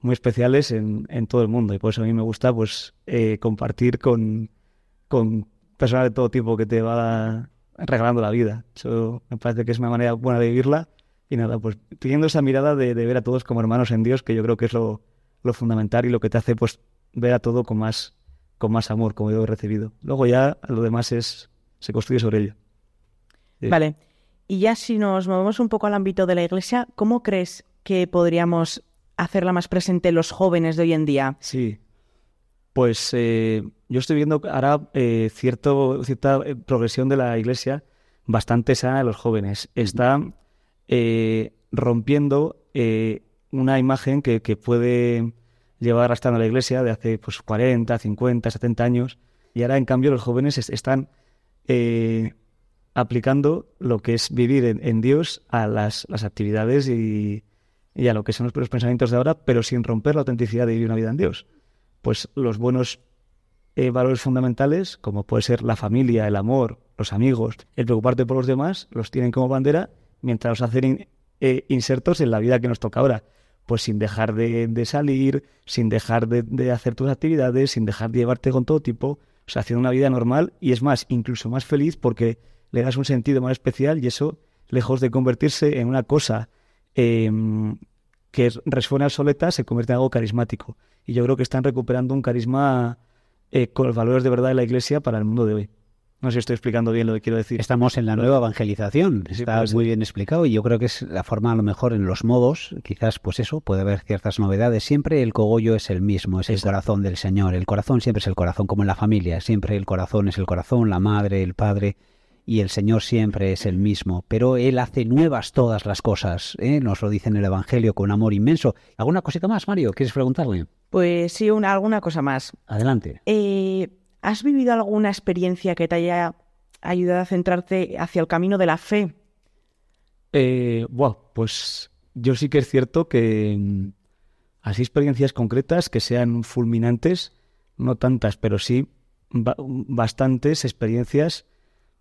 muy especiales en, todo el mundo. Y por eso a mí me gusta pues eh, compartir con, con personas de todo tipo que te va regalando la vida. Eso me parece que es una manera buena de vivirla. Y nada, pues teniendo esa mirada de, de ver a todos como hermanos en Dios, que yo creo que es lo, lo fundamental y lo que te hace pues ver a todo con más, con más amor, como yo he recibido. Luego ya lo demás es se construye sobre ello. Sí. Vale. Y ya si nos movemos un poco al ámbito de la iglesia, ¿cómo crees que podríamos hacerla más presente en los jóvenes de hoy en día? Sí. Pues eh, yo estoy viendo ahora eh, cierto, cierta eh, progresión de la iglesia bastante sana de los jóvenes. Está eh, rompiendo una imagen que, que puede llevar arrastrando la iglesia de hace pues 40, 50, 70 años y ahora en cambio los jóvenes es- están eh, aplicando lo que es vivir en, Dios a las, las actividades y, a lo que son los, los pensamientos de ahora, pero sin romper la autenticidad de vivir una vida en Dios. Pues los buenos eh, valores fundamentales, como puede ser la familia, el amor, los amigos, el preocuparte por los demás, los tienen como bandera mientras los hacen eh, insertos en la vida que nos toca ahora. Pues sin dejar de, salir, sin dejar de, hacer tus actividades, sin dejar de llevarte con todo tipo, o sea, haciendo una vida normal y es más, incluso más feliz porque le das un sentido más especial y eso, lejos de convertirse en una cosa eh, que es- resuena obsoleta, se convierte en algo carismático. Y yo creo que están recuperando un carisma eh, con los valores de verdad de la Iglesia para el mundo de hoy. No sé si estoy explicando bien lo que quiero decir. Estamos en la nueva evangelización, está muy bien explicado y yo creo que es la forma a lo mejor en los modos, quizás pues eso, puede haber ciertas novedades. Siempre el cogollo es el mismo, es el corazón del Señor. El corazón siempre es el corazón, como en la familia, siempre el corazón es el corazón, la madre, el padre. y el Señor siempre es el mismo, pero Él hace nuevas todas las cosas, ¿eh? nos lo dice en el Evangelio con amor inmenso. ¿Alguna cosita más, Mario? ¿Quieres preguntarle? Pues sí, una, alguna cosa más. Adelante. Eh, ¿Has vivido alguna experiencia que te haya ayudado a centrarte hacia el camino de la fe? Eh, buah, pues yo sí que es cierto que mm, así experiencias concretas que sean fulminantes, no tantas, pero sí ba- bastantes experiencias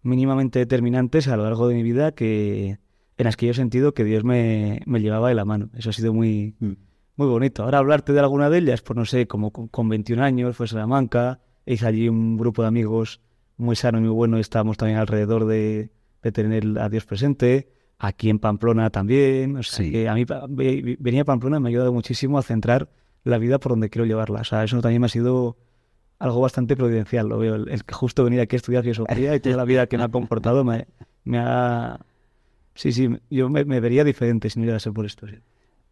mínimamente determinantes a lo largo de mi vida que en las que yo he sentido que Dios me, me llevaba de la mano. Eso ha sido muy, muy bonito. Ahora hablarte de alguna de ellas, pues no sé, como con, con 21 años fue Salamanca, hice allí un grupo de amigos muy sano y muy bueno y estábamos también alrededor de, de tener a Dios presente. Aquí en Pamplona también. O sea, que a mí venir a Pamplona me ha ayudado muchísimo a centrar la vida por donde quiero llevarla. O sea, eso también me ha sido algo bastante providencial, lo veo. El, justo venir aquí a estudiar filosofía y toda la vida que me ha comportado me, me ha... Sí, sí, yo me, me vería diferente si no llegase por esto. sí.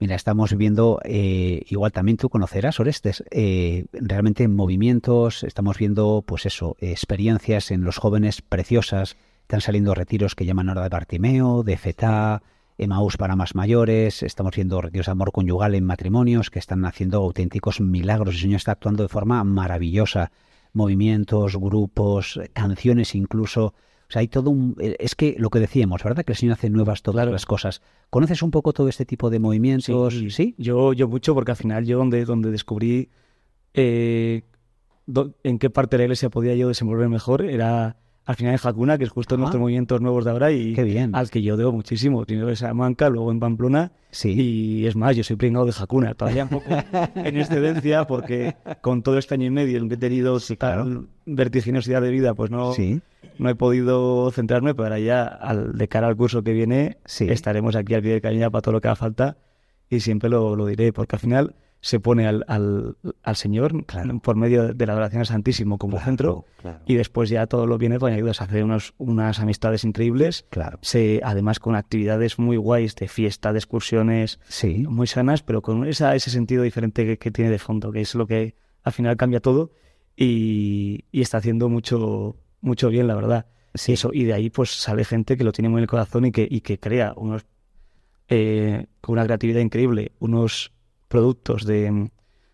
Mira, estamos viendo, eh, igual también tú conocerás, Orestes, eh, realmente movimientos, estamos viendo, pues eso, experiencias en los jóvenes preciosas, están saliendo retiros que llaman ahora de Bartimeo, de Feta, Emaús para más mayores, estamos viendo retiros de amor conyugal en matrimonios que están haciendo auténticos milagros, el Señor está actuando de forma maravillosa, movimientos, grupos, canciones incluso, o sea, hay todo un... eh, Es que lo que decíamos, ¿verdad? Que el Señor hace nuevas todas las cosas. ¿Conoces un poco todo este tipo de movimientos? Sí, Yo, yo mucho, porque al final yo donde, donde descubrí eh, do- en qué parte de la iglesia podía yo desenvolver mejor era al final en Jacuna, que es justo nuestros movimientos nuevos de ahora y al que yo debo muchísimo. Primero en Salamanca, luego en Pamplona. Y es más, yo soy pringado de Jacuna, todavía un poco [LAUGHS] en excedencia, porque con todo este año y medio en que he tenido tal vertiginosidad de vida, pues no, no he podido centrarme, pero ahora ya al, de cara al curso que viene estaremos aquí al pie del cañón para todo lo que haga falta y siempre lo, lo diré, porque al final se pone al, al, al Señor por medio de la adoración al Santísimo como centro y después ya todo lo viene pues ayudas. A hacer unos, unas amistades increíbles, se, además con actividades muy guays de fiesta, de excursiones muy sanas, pero con esa, ese sentido diferente que, que tiene de fondo, que es lo que al final cambia todo y, y está haciendo mucho, mucho bien, la verdad. Sí. Eso, y de ahí pues sale gente que lo tiene muy en el corazón y que, y que crea unos eh, con una creatividad increíble, unos productos de,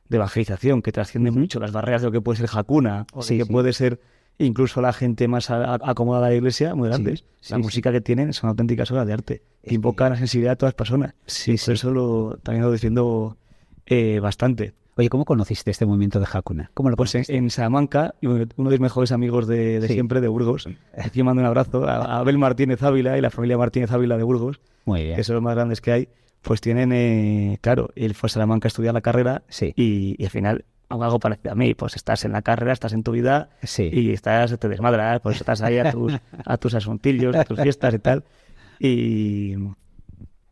de evangelización que trascienden mucho las barreras de lo que puede ser Hakuna o Sí, de que sí. puede ser incluso la gente más acomodada a la iglesia, muy grandes. la sí, música que tienen son auténticas obras de arte. que invocan la sensibilidad de todas las personas. y por eso lo, también lo defiendo eh, bastante. Oye, ¿cómo conociste este movimiento de Hakuna? ¿Cómo lo Pues en, en Salamanca, uno de mis mejores amigos de, de Sí. siempre, de Burgos, aquí mando un abrazo a, a Abel Martínez Ávila y la familia Martínez Ávila de Burgos, Muy bien. que son los más grandes que hay, pues tienen, eh, claro, él fue a Salamanca a estudiar la carrera y, y al final algo parecido a mí, pues estás en la carrera, estás en tu vida y estás, te desmadras, pues estás ahí a tus, a tus asuntillos, a tus fiestas y tal. Y,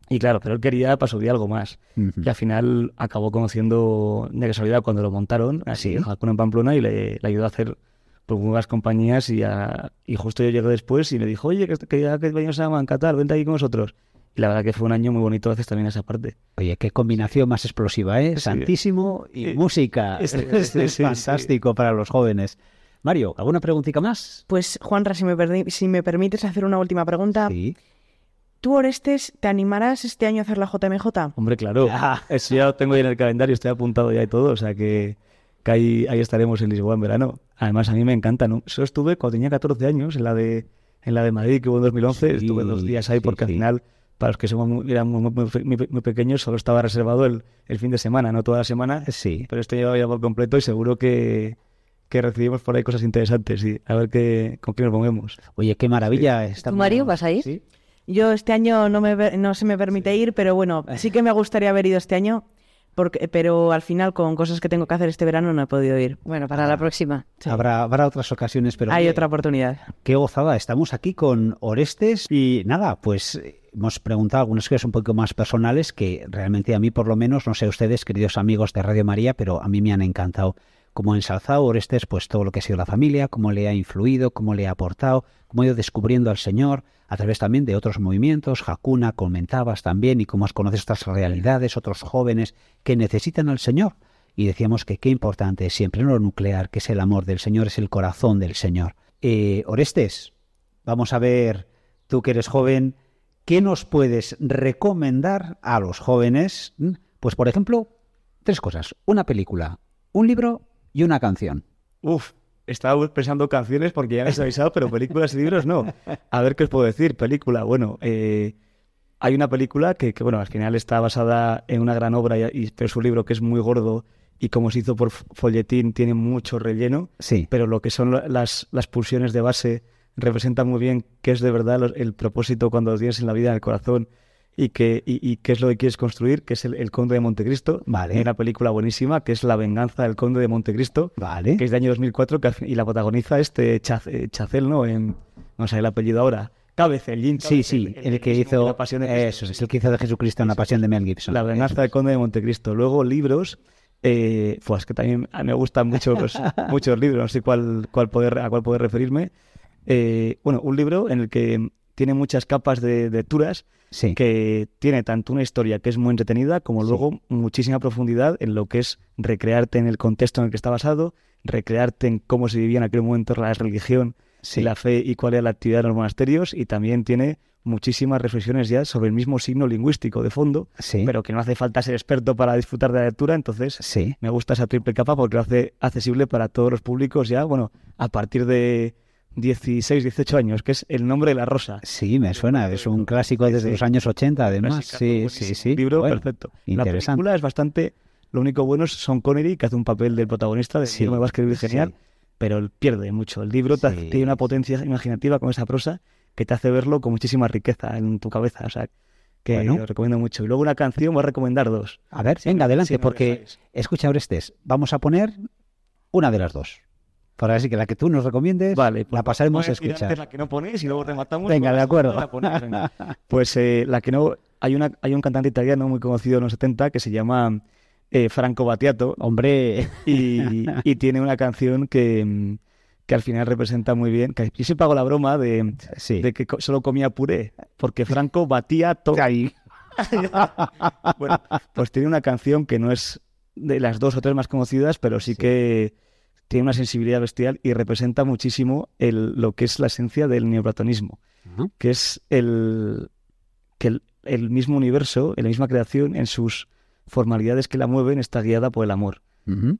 y claro, pero él quería para su vida algo más. Y al final acabó conociendo de casualidad cuando lo montaron, así, en Hakuna en Pamplona, y le, le ayudó a hacer pues, nuevas compañías. Y, a- y justo yo llegué después y me dijo, oye, que, que ya que venimos a Salamanca, tal, vente aquí con nosotros. Y la verdad que fue un año muy bonito, haces también esa parte. Oye, qué combinación más explosiva, ¿eh? Santísimo y música. [LAUGHS] sí, es sí, es sí, fantástico para los jóvenes. Mario, ¿alguna preguntita más? Pues, Juanra, si me, perdi- si me permites hacer una última pregunta. Sí. ¿Tú, Orestes, te animarás este año a hacer la JMJ? Hombre, claro. [LAUGHS] Eso ya lo tengo ya en el calendario, estoy apuntado ya y todo, o sea que, que ahí, ahí estaremos en Lisboa en verano. Además, a mí me encanta, ¿no? Solo estuve cuando tenía 14 años en la de, en la de Madrid, que hubo en 2011, estuve dos días ahí porque al final, para los que somos muy, eran muy, muy- muy- muy pequeños, solo estaba reservado el, el fin de semana, no toda la semana. Sí. Pero esto lleva ya por completo y seguro que, que recibimos por ahí cosas interesantes, sí. A ver qué, con qué nos movemos. Oye, qué maravilla. ¿Tú, Mario, vas a ir? Yo este año no, me, no se me permite ir, pero bueno, sí que me gustaría haber ido este año, porque, pero al final con cosas que tengo que hacer este verano no he podido ir. Bueno, para la próxima. Habrá, habrá otras ocasiones, pero... Hay otra oportunidad. Qué gozada. Estamos aquí con Orestes y nada, pues eh, hemos preguntado algunas cosas un poco más personales que realmente a mí por lo menos, no sé ustedes, queridos amigos de Radio María, pero a mí me han encantado. Como ha ensalzado Orestes, pues todo lo que ha sido la familia, cómo le ha influido, cómo le ha aportado, cómo ha ido descubriendo al Señor a través también de otros movimientos. Hakuna comentabas también y cómo conocido estas realidades, otros jóvenes que necesitan al Señor. Y decíamos que qué importante es siempre, lo nuclear, que es el amor del Señor, es el corazón del Señor. Eh, Orestes, vamos a ver, tú que eres joven, ¿qué nos puedes recomendar a los jóvenes? ¿Mm? Pues, por ejemplo, tres cosas. Una película, un libro y una canción. Uf, estaba pensando canciones porque ya me has avisado, pero películas y libros no. A ver qué os puedo decir. Película, bueno, eh, hay una película que, que, bueno, al final está basada en una gran obra, y, y- pero es un libro que es muy gordo y como se hizo por folletín tiene mucho relleno. Sí. Pero lo que son las, las pulsiones de base representan muy bien qué es de verdad lo- el propósito cuando lo tienes en la vida, en el corazón, y, que, y, y qué es lo que quieres construir, que es el, el Conde de Montecristo. Vale. Hay una película buenísima que es La venganza del Conde de Montecristo, Vale. que es de año 2004 que y la protagoniza este Chaz- eh, Chacel, ¿no? En, no sé el apellido ahora. Cabecel, Jim Sí, sí, el que mismo de hizo La Pasión de eso, es el que hizo de Jesucristo en la Pasión de Mel Gibson. La venganza del conde de Montecristo. Luego libros, eh, pues que también me gustan muchos, [LAUGHS] muchos libros, no sé cuál, cuál poder, a cuál poder referirme. Eh, bueno, un libro en el que tiene muchas capas de, lecturas, Sí. que tiene tanto una historia que es muy entretenida, como Sí. luego muchísima profundidad en lo que es recrearte en el contexto en el que está basado, recrearte en cómo se vivía en aquel momento la religión Sí. y la fe y cuál era la actividad de los monasterios, y también tiene muchísimas reflexiones ya sobre el mismo signo lingüístico de fondo, Sí. pero que no hace falta ser experto para disfrutar de la lectura, entonces Sí. me gusta esa triple capa porque lo hace accesible para todos los públicos ya, bueno, a partir de 16, 18 años, que es El nombre de la rosa. Sí, me suena, es un clásico desde sí. los años 80, además. Sí, sí, sí. Libro Bueno, perfecto. La Interesante. película es bastante... Lo único bueno es Son Connery, que hace un papel del protagonista, de Sí, no me va a escribir genial, sí. pero pierde mucho. El libro Sí. tiene una potencia imaginativa con esa prosa que te hace verlo con muchísima riqueza en tu cabeza, o sea, que Bueno. lo recomiendo mucho. Y luego una canción, voy a recomendar dos. A ver, venga, adelante, porque escucha, Orestes, vamos a poner una de las dos. Para así que la que tú nos recomiendes, Vale, pues la pasaremos a escuchar. la que no ponéis y luego rematamos. Venga, de acuerdo. segunda, la ponéis, venga. [LAUGHS] Pues eh, la que no. Hay, una, hay un cantante italiano muy conocido en los 70 que se llama eh, Franco Battiato. Hombre. [LAUGHS] Y, y tiene una canción que, que al final representa muy bien. Que yo siempre hago la broma de, Sí. de que solo comía puré, porque Franco. Ahí. [LAUGHS] bueno, pues tiene una canción que no es de las dos o tres más conocidas, pero sí, que tiene una sensibilidad bestial y representa muchísimo el, lo que es la esencia del neoplatonismo, que es el que el, el mismo universo, la misma creación, en sus formalidades que la mueven, está guiada por el amor.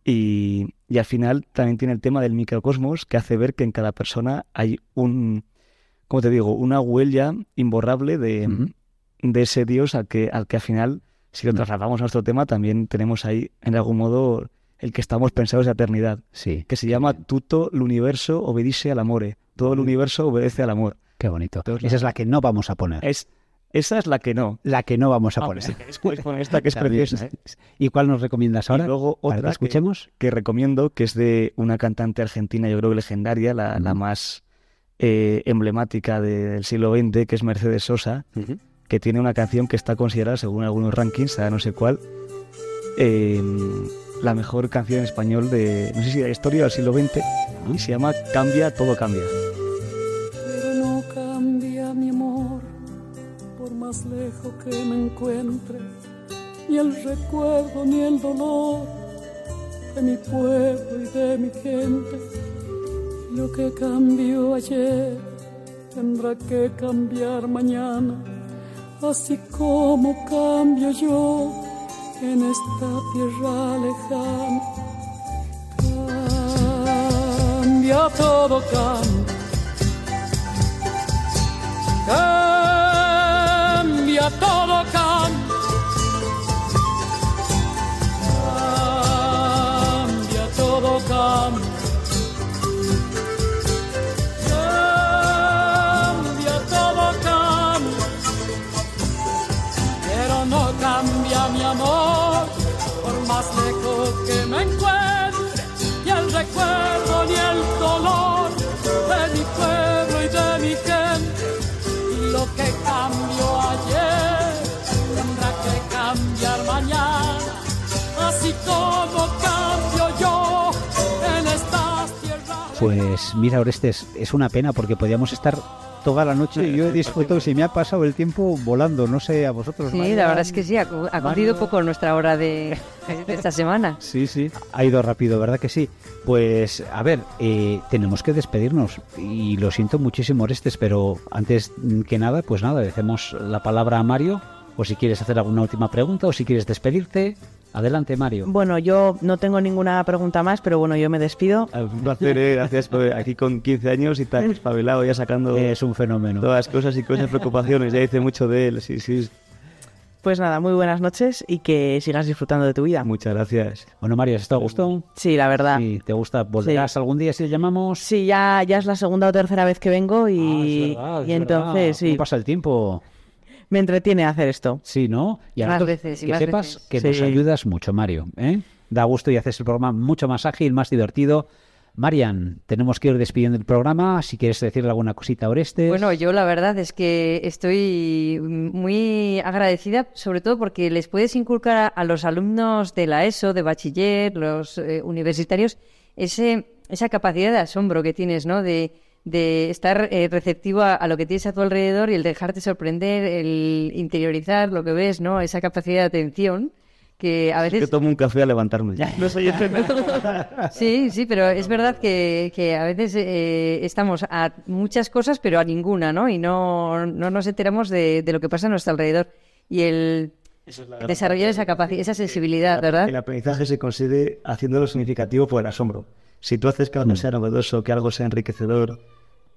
Y, y al final también tiene el tema del microcosmos que hace ver que en cada persona hay un, ¿cómo te digo? Una huella imborrable de, de ese Dios al que, al que al final, si lo trasladamos a nuestro tema, también tenemos ahí en algún modo el que estamos pensados de eternidad, Sí, que se llama Tutto l'universo obedisce al amore. Todo el universo obedece al amor. qué bonito. Entonces, Esa es la que no vamos a poner. Es, esa es la que no. La que no vamos a Ah, poner. podéis poner esta [LAUGHS] que es preciosa. ¿eh? ¿Y cuál nos recomiendas ahora? Y luego otra que, escuchemos. que recomiendo, que es de una cantante argentina, yo creo que legendaria, la, más eh, emblemática de- del siglo XX, que es Mercedes Sosa, que tiene una canción que está considerada, según algunos rankings, a no sé cuál, eh, la mejor canción en español de, no sé si de la historia del siglo XX, y se llama Cambia, todo cambia. Pero no cambia mi amor, por más lejos que me encuentre, ni el recuerdo ni el dolor de mi pueblo y de mi gente. Lo que cambió ayer tendrá que cambiar mañana, así como cambio yo en esta tierra lejana. Cambia todo, cambia. Cambia todo, cambia. Pues mira, Orestes, es una pena porque podríamos estar toda la noche yo he disfrutado, se me ha pasado el tiempo volando, no sé a vosotros. Sí, la verdad es que sí, ha, ha cumplido poco nuestra hora de, de, esta semana. [LAUGHS] Sí, sí, ha ido rápido, ¿verdad que sí? Pues, a ver, eh, tenemos que despedirnos y lo siento muchísimo, Orestes, pero antes que nada, pues nada, dejemos la palabra a Mario, o si quieres hacer alguna última pregunta, o si quieres despedirte. Adelante, Mario. Bueno, yo no tengo ninguna pregunta más, pero bueno, yo me despido. Un placer, eh, gracias por aquí con 15 años y tan espabilado ya sacando... Es un fenómeno. Todas las cosas y cosas, preocupaciones, ya dice mucho de él, sí, sí. Pues nada, muy buenas noches y que sigas disfrutando de tu vida. Muchas gracias. Bueno, Mario, ¿has estado a gusto? Sí, la verdad. Sí, ¿Te gusta? ¿Volverás Sí. algún día si le llamamos? Sí, ya, ya es la segunda o tercera vez que vengo y, Ah, es y verdad. entonces ¿Cómo sí, pasa el tiempo? Me entretiene hacer esto. Sí, ¿no? Y Más ahora veces y que más sepas veces. que Sí. nos ayudas mucho, Mario. ¿eh? Da gusto y haces el programa mucho más ágil, más divertido. Marian, tenemos que ir despidiendo el programa. Si quieres decirle alguna cosita a Orestes. Bueno, yo la verdad es que estoy muy agradecida, sobre todo porque les puedes inculcar a, a los alumnos de la ESO, de bachiller, los eh, universitarios, ese, esa capacidad de asombro que tienes, ¿no? De, de estar eh, receptivo a, a lo que tienes a tu alrededor y el dejarte sorprender, el interiorizar lo que ves, ¿no? Esa capacidad de atención que a Que veces... tomo un café a levantarme. No soy [LAUGHS] Sí, sí, pero es verdad que, que a veces eh, estamos a muchas cosas, pero a ninguna, ¿no? Y no, no nos enteramos de, de lo que pasa a nuestro alrededor. Y el desarrollar esa capacidad, esa sensibilidad, ¿verdad? El aprendizaje se consigue haciéndolo significativo por el asombro. Si tú haces que algo sea novedoso, que algo sea enriquecedor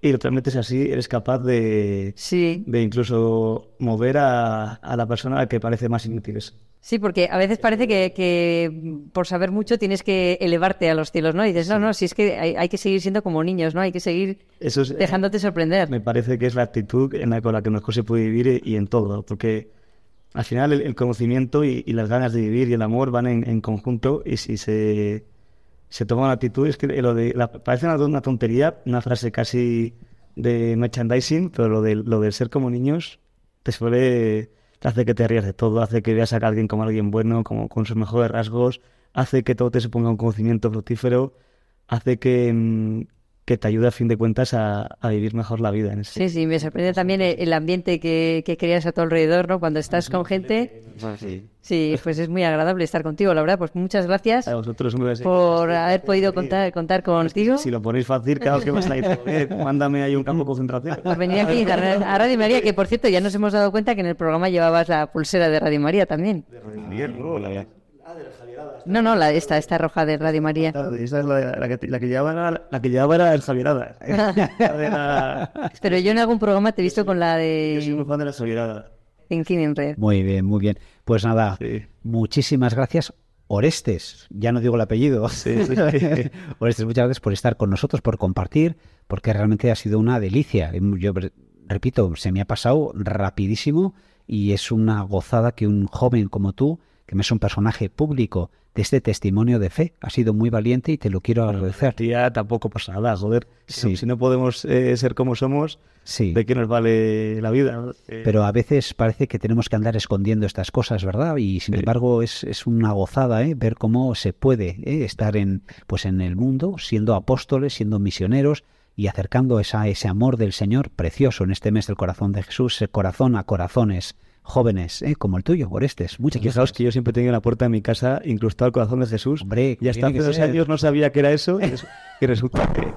y lo transmites así, eres capaz de, Sí. de incluso mover a, a la persona a la que parece más inútil. Sí, porque a veces parece que, que por saber mucho tienes que elevarte a los cielos, ¿no? Y dices, no, no, si es que hay, hay que seguir siendo como niños, ¿no? Hay que seguir Eso es, dejándote sorprender. me parece que es la actitud en la, con la que mejor se puede vivir y, y en todo, porque al final el, el conocimiento y, y las ganas de vivir y el amor van en, en conjunto y si se, se toma una actitud, es que lo de, parece una, una tontería, una frase casi de merchandising, pero lo de, lo del ser como niños te suele, te hace que te rías de todo, hace que veas a alguien como alguien bueno, como con sus mejores rasgos, hace que todo te suponga un conocimiento fructífero, hace que, mm, que te ayude a fin de cuentas a, a vivir mejor la vida. En ese Sí, sí, me sorprende también el, el ambiente que, que creas a tu alrededor, ¿no? Cuando estás con gente. Sí. Sí, pues es muy agradable estar contigo, la verdad. Pues muchas gracias A vosotros por haber podido contar, contar contigo. Si lo ponéis fácil, claro que vas a ir. [LAUGHS] Eh, mándame ahí un campo de concentración. Por venir aquí a Ra- a Radio María, que por cierto ya nos hemos dado cuenta que en el programa llevabas la pulsera de Radio María también. No, no, la, esta, esta roja de Radio María. Esa es la, la que, la que llevaba era, la que llevaba era el Javierada. Era- [LAUGHS] Pero yo en algún programa te he visto con la Yo soy de muy fan de la Javierada. Thinking in Red. Muy bien, muy bien. Pues nada, muchísimas gracias. Orestes, ya no digo el apellido. Sí, sí. [LAUGHS] Orestes, muchas gracias por estar con nosotros, por compartir, porque realmente ha sido una delicia. Yo re- repito, se me ha pasado rapidísimo y es una gozada que un joven como tú, que me es un personaje público de este testimonio de fe, ha sido muy valiente y te lo quiero agradecer. Tía, tampoco pasa nada, joder. Si, Sí. no, si no podemos eh, ser como somos, Sí. ¿de qué nos vale la vida? Eh, Pero a veces parece que tenemos que andar escondiendo estas cosas, ¿verdad? Y sin embargo es, es una gozada ¿eh? ver cómo se puede ¿eh? estar en, pues en el mundo, siendo apóstoles, siendo misioneros y acercando esa, ese amor del Señor precioso en este mes del corazón de Jesús, corazón a corazones jóvenes, ¿eh? como el tuyo, Orestes. Muchas Fijaos gracias. que yo siempre tenía la puerta de mi casa incrustada al corazón de Jesús. Hombre, y hasta hace dos ser. años no sabía que era eso. Y, es- y resulta que,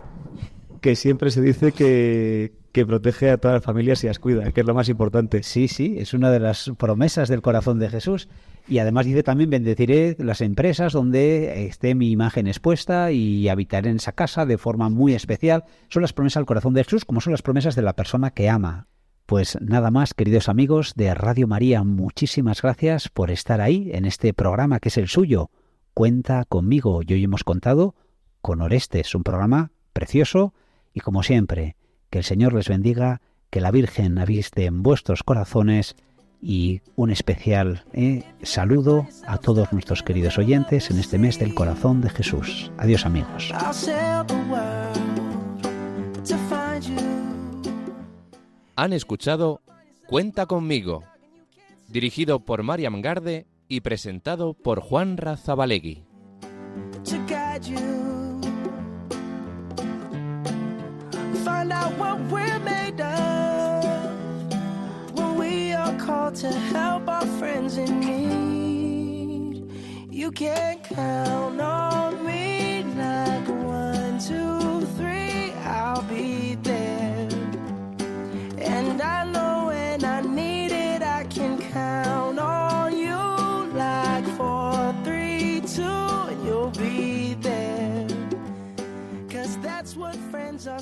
que siempre se dice que, que protege a todas las familias y las cuida, que es lo más importante. Sí, sí, es una de las promesas del corazón de Jesús. Y además dice también, bendeciré las empresas donde esté mi imagen expuesta y habitaré en esa casa de forma muy especial. Son las promesas del corazón de Jesús como son las promesas de la persona que ama. Pues nada más, queridos amigos de Radio María, muchísimas gracias por estar ahí en este programa que es el suyo. Cuenta conmigo. Y hoy hemos contado con Orestes, un programa precioso y como siempre, que el Señor les bendiga, que la Virgen aviste en vuestros corazones y un especial eh, saludo a todos nuestros queridos oyentes en este mes del corazón de Jesús. Adiós amigos. Han escuchado Cuenta conmigo, dirigido por Mariam Garde y presentado por Juan Razabalegui. I know when I need it, I can count on you like four, three, two, and you'll be there. Cause that's what friends are.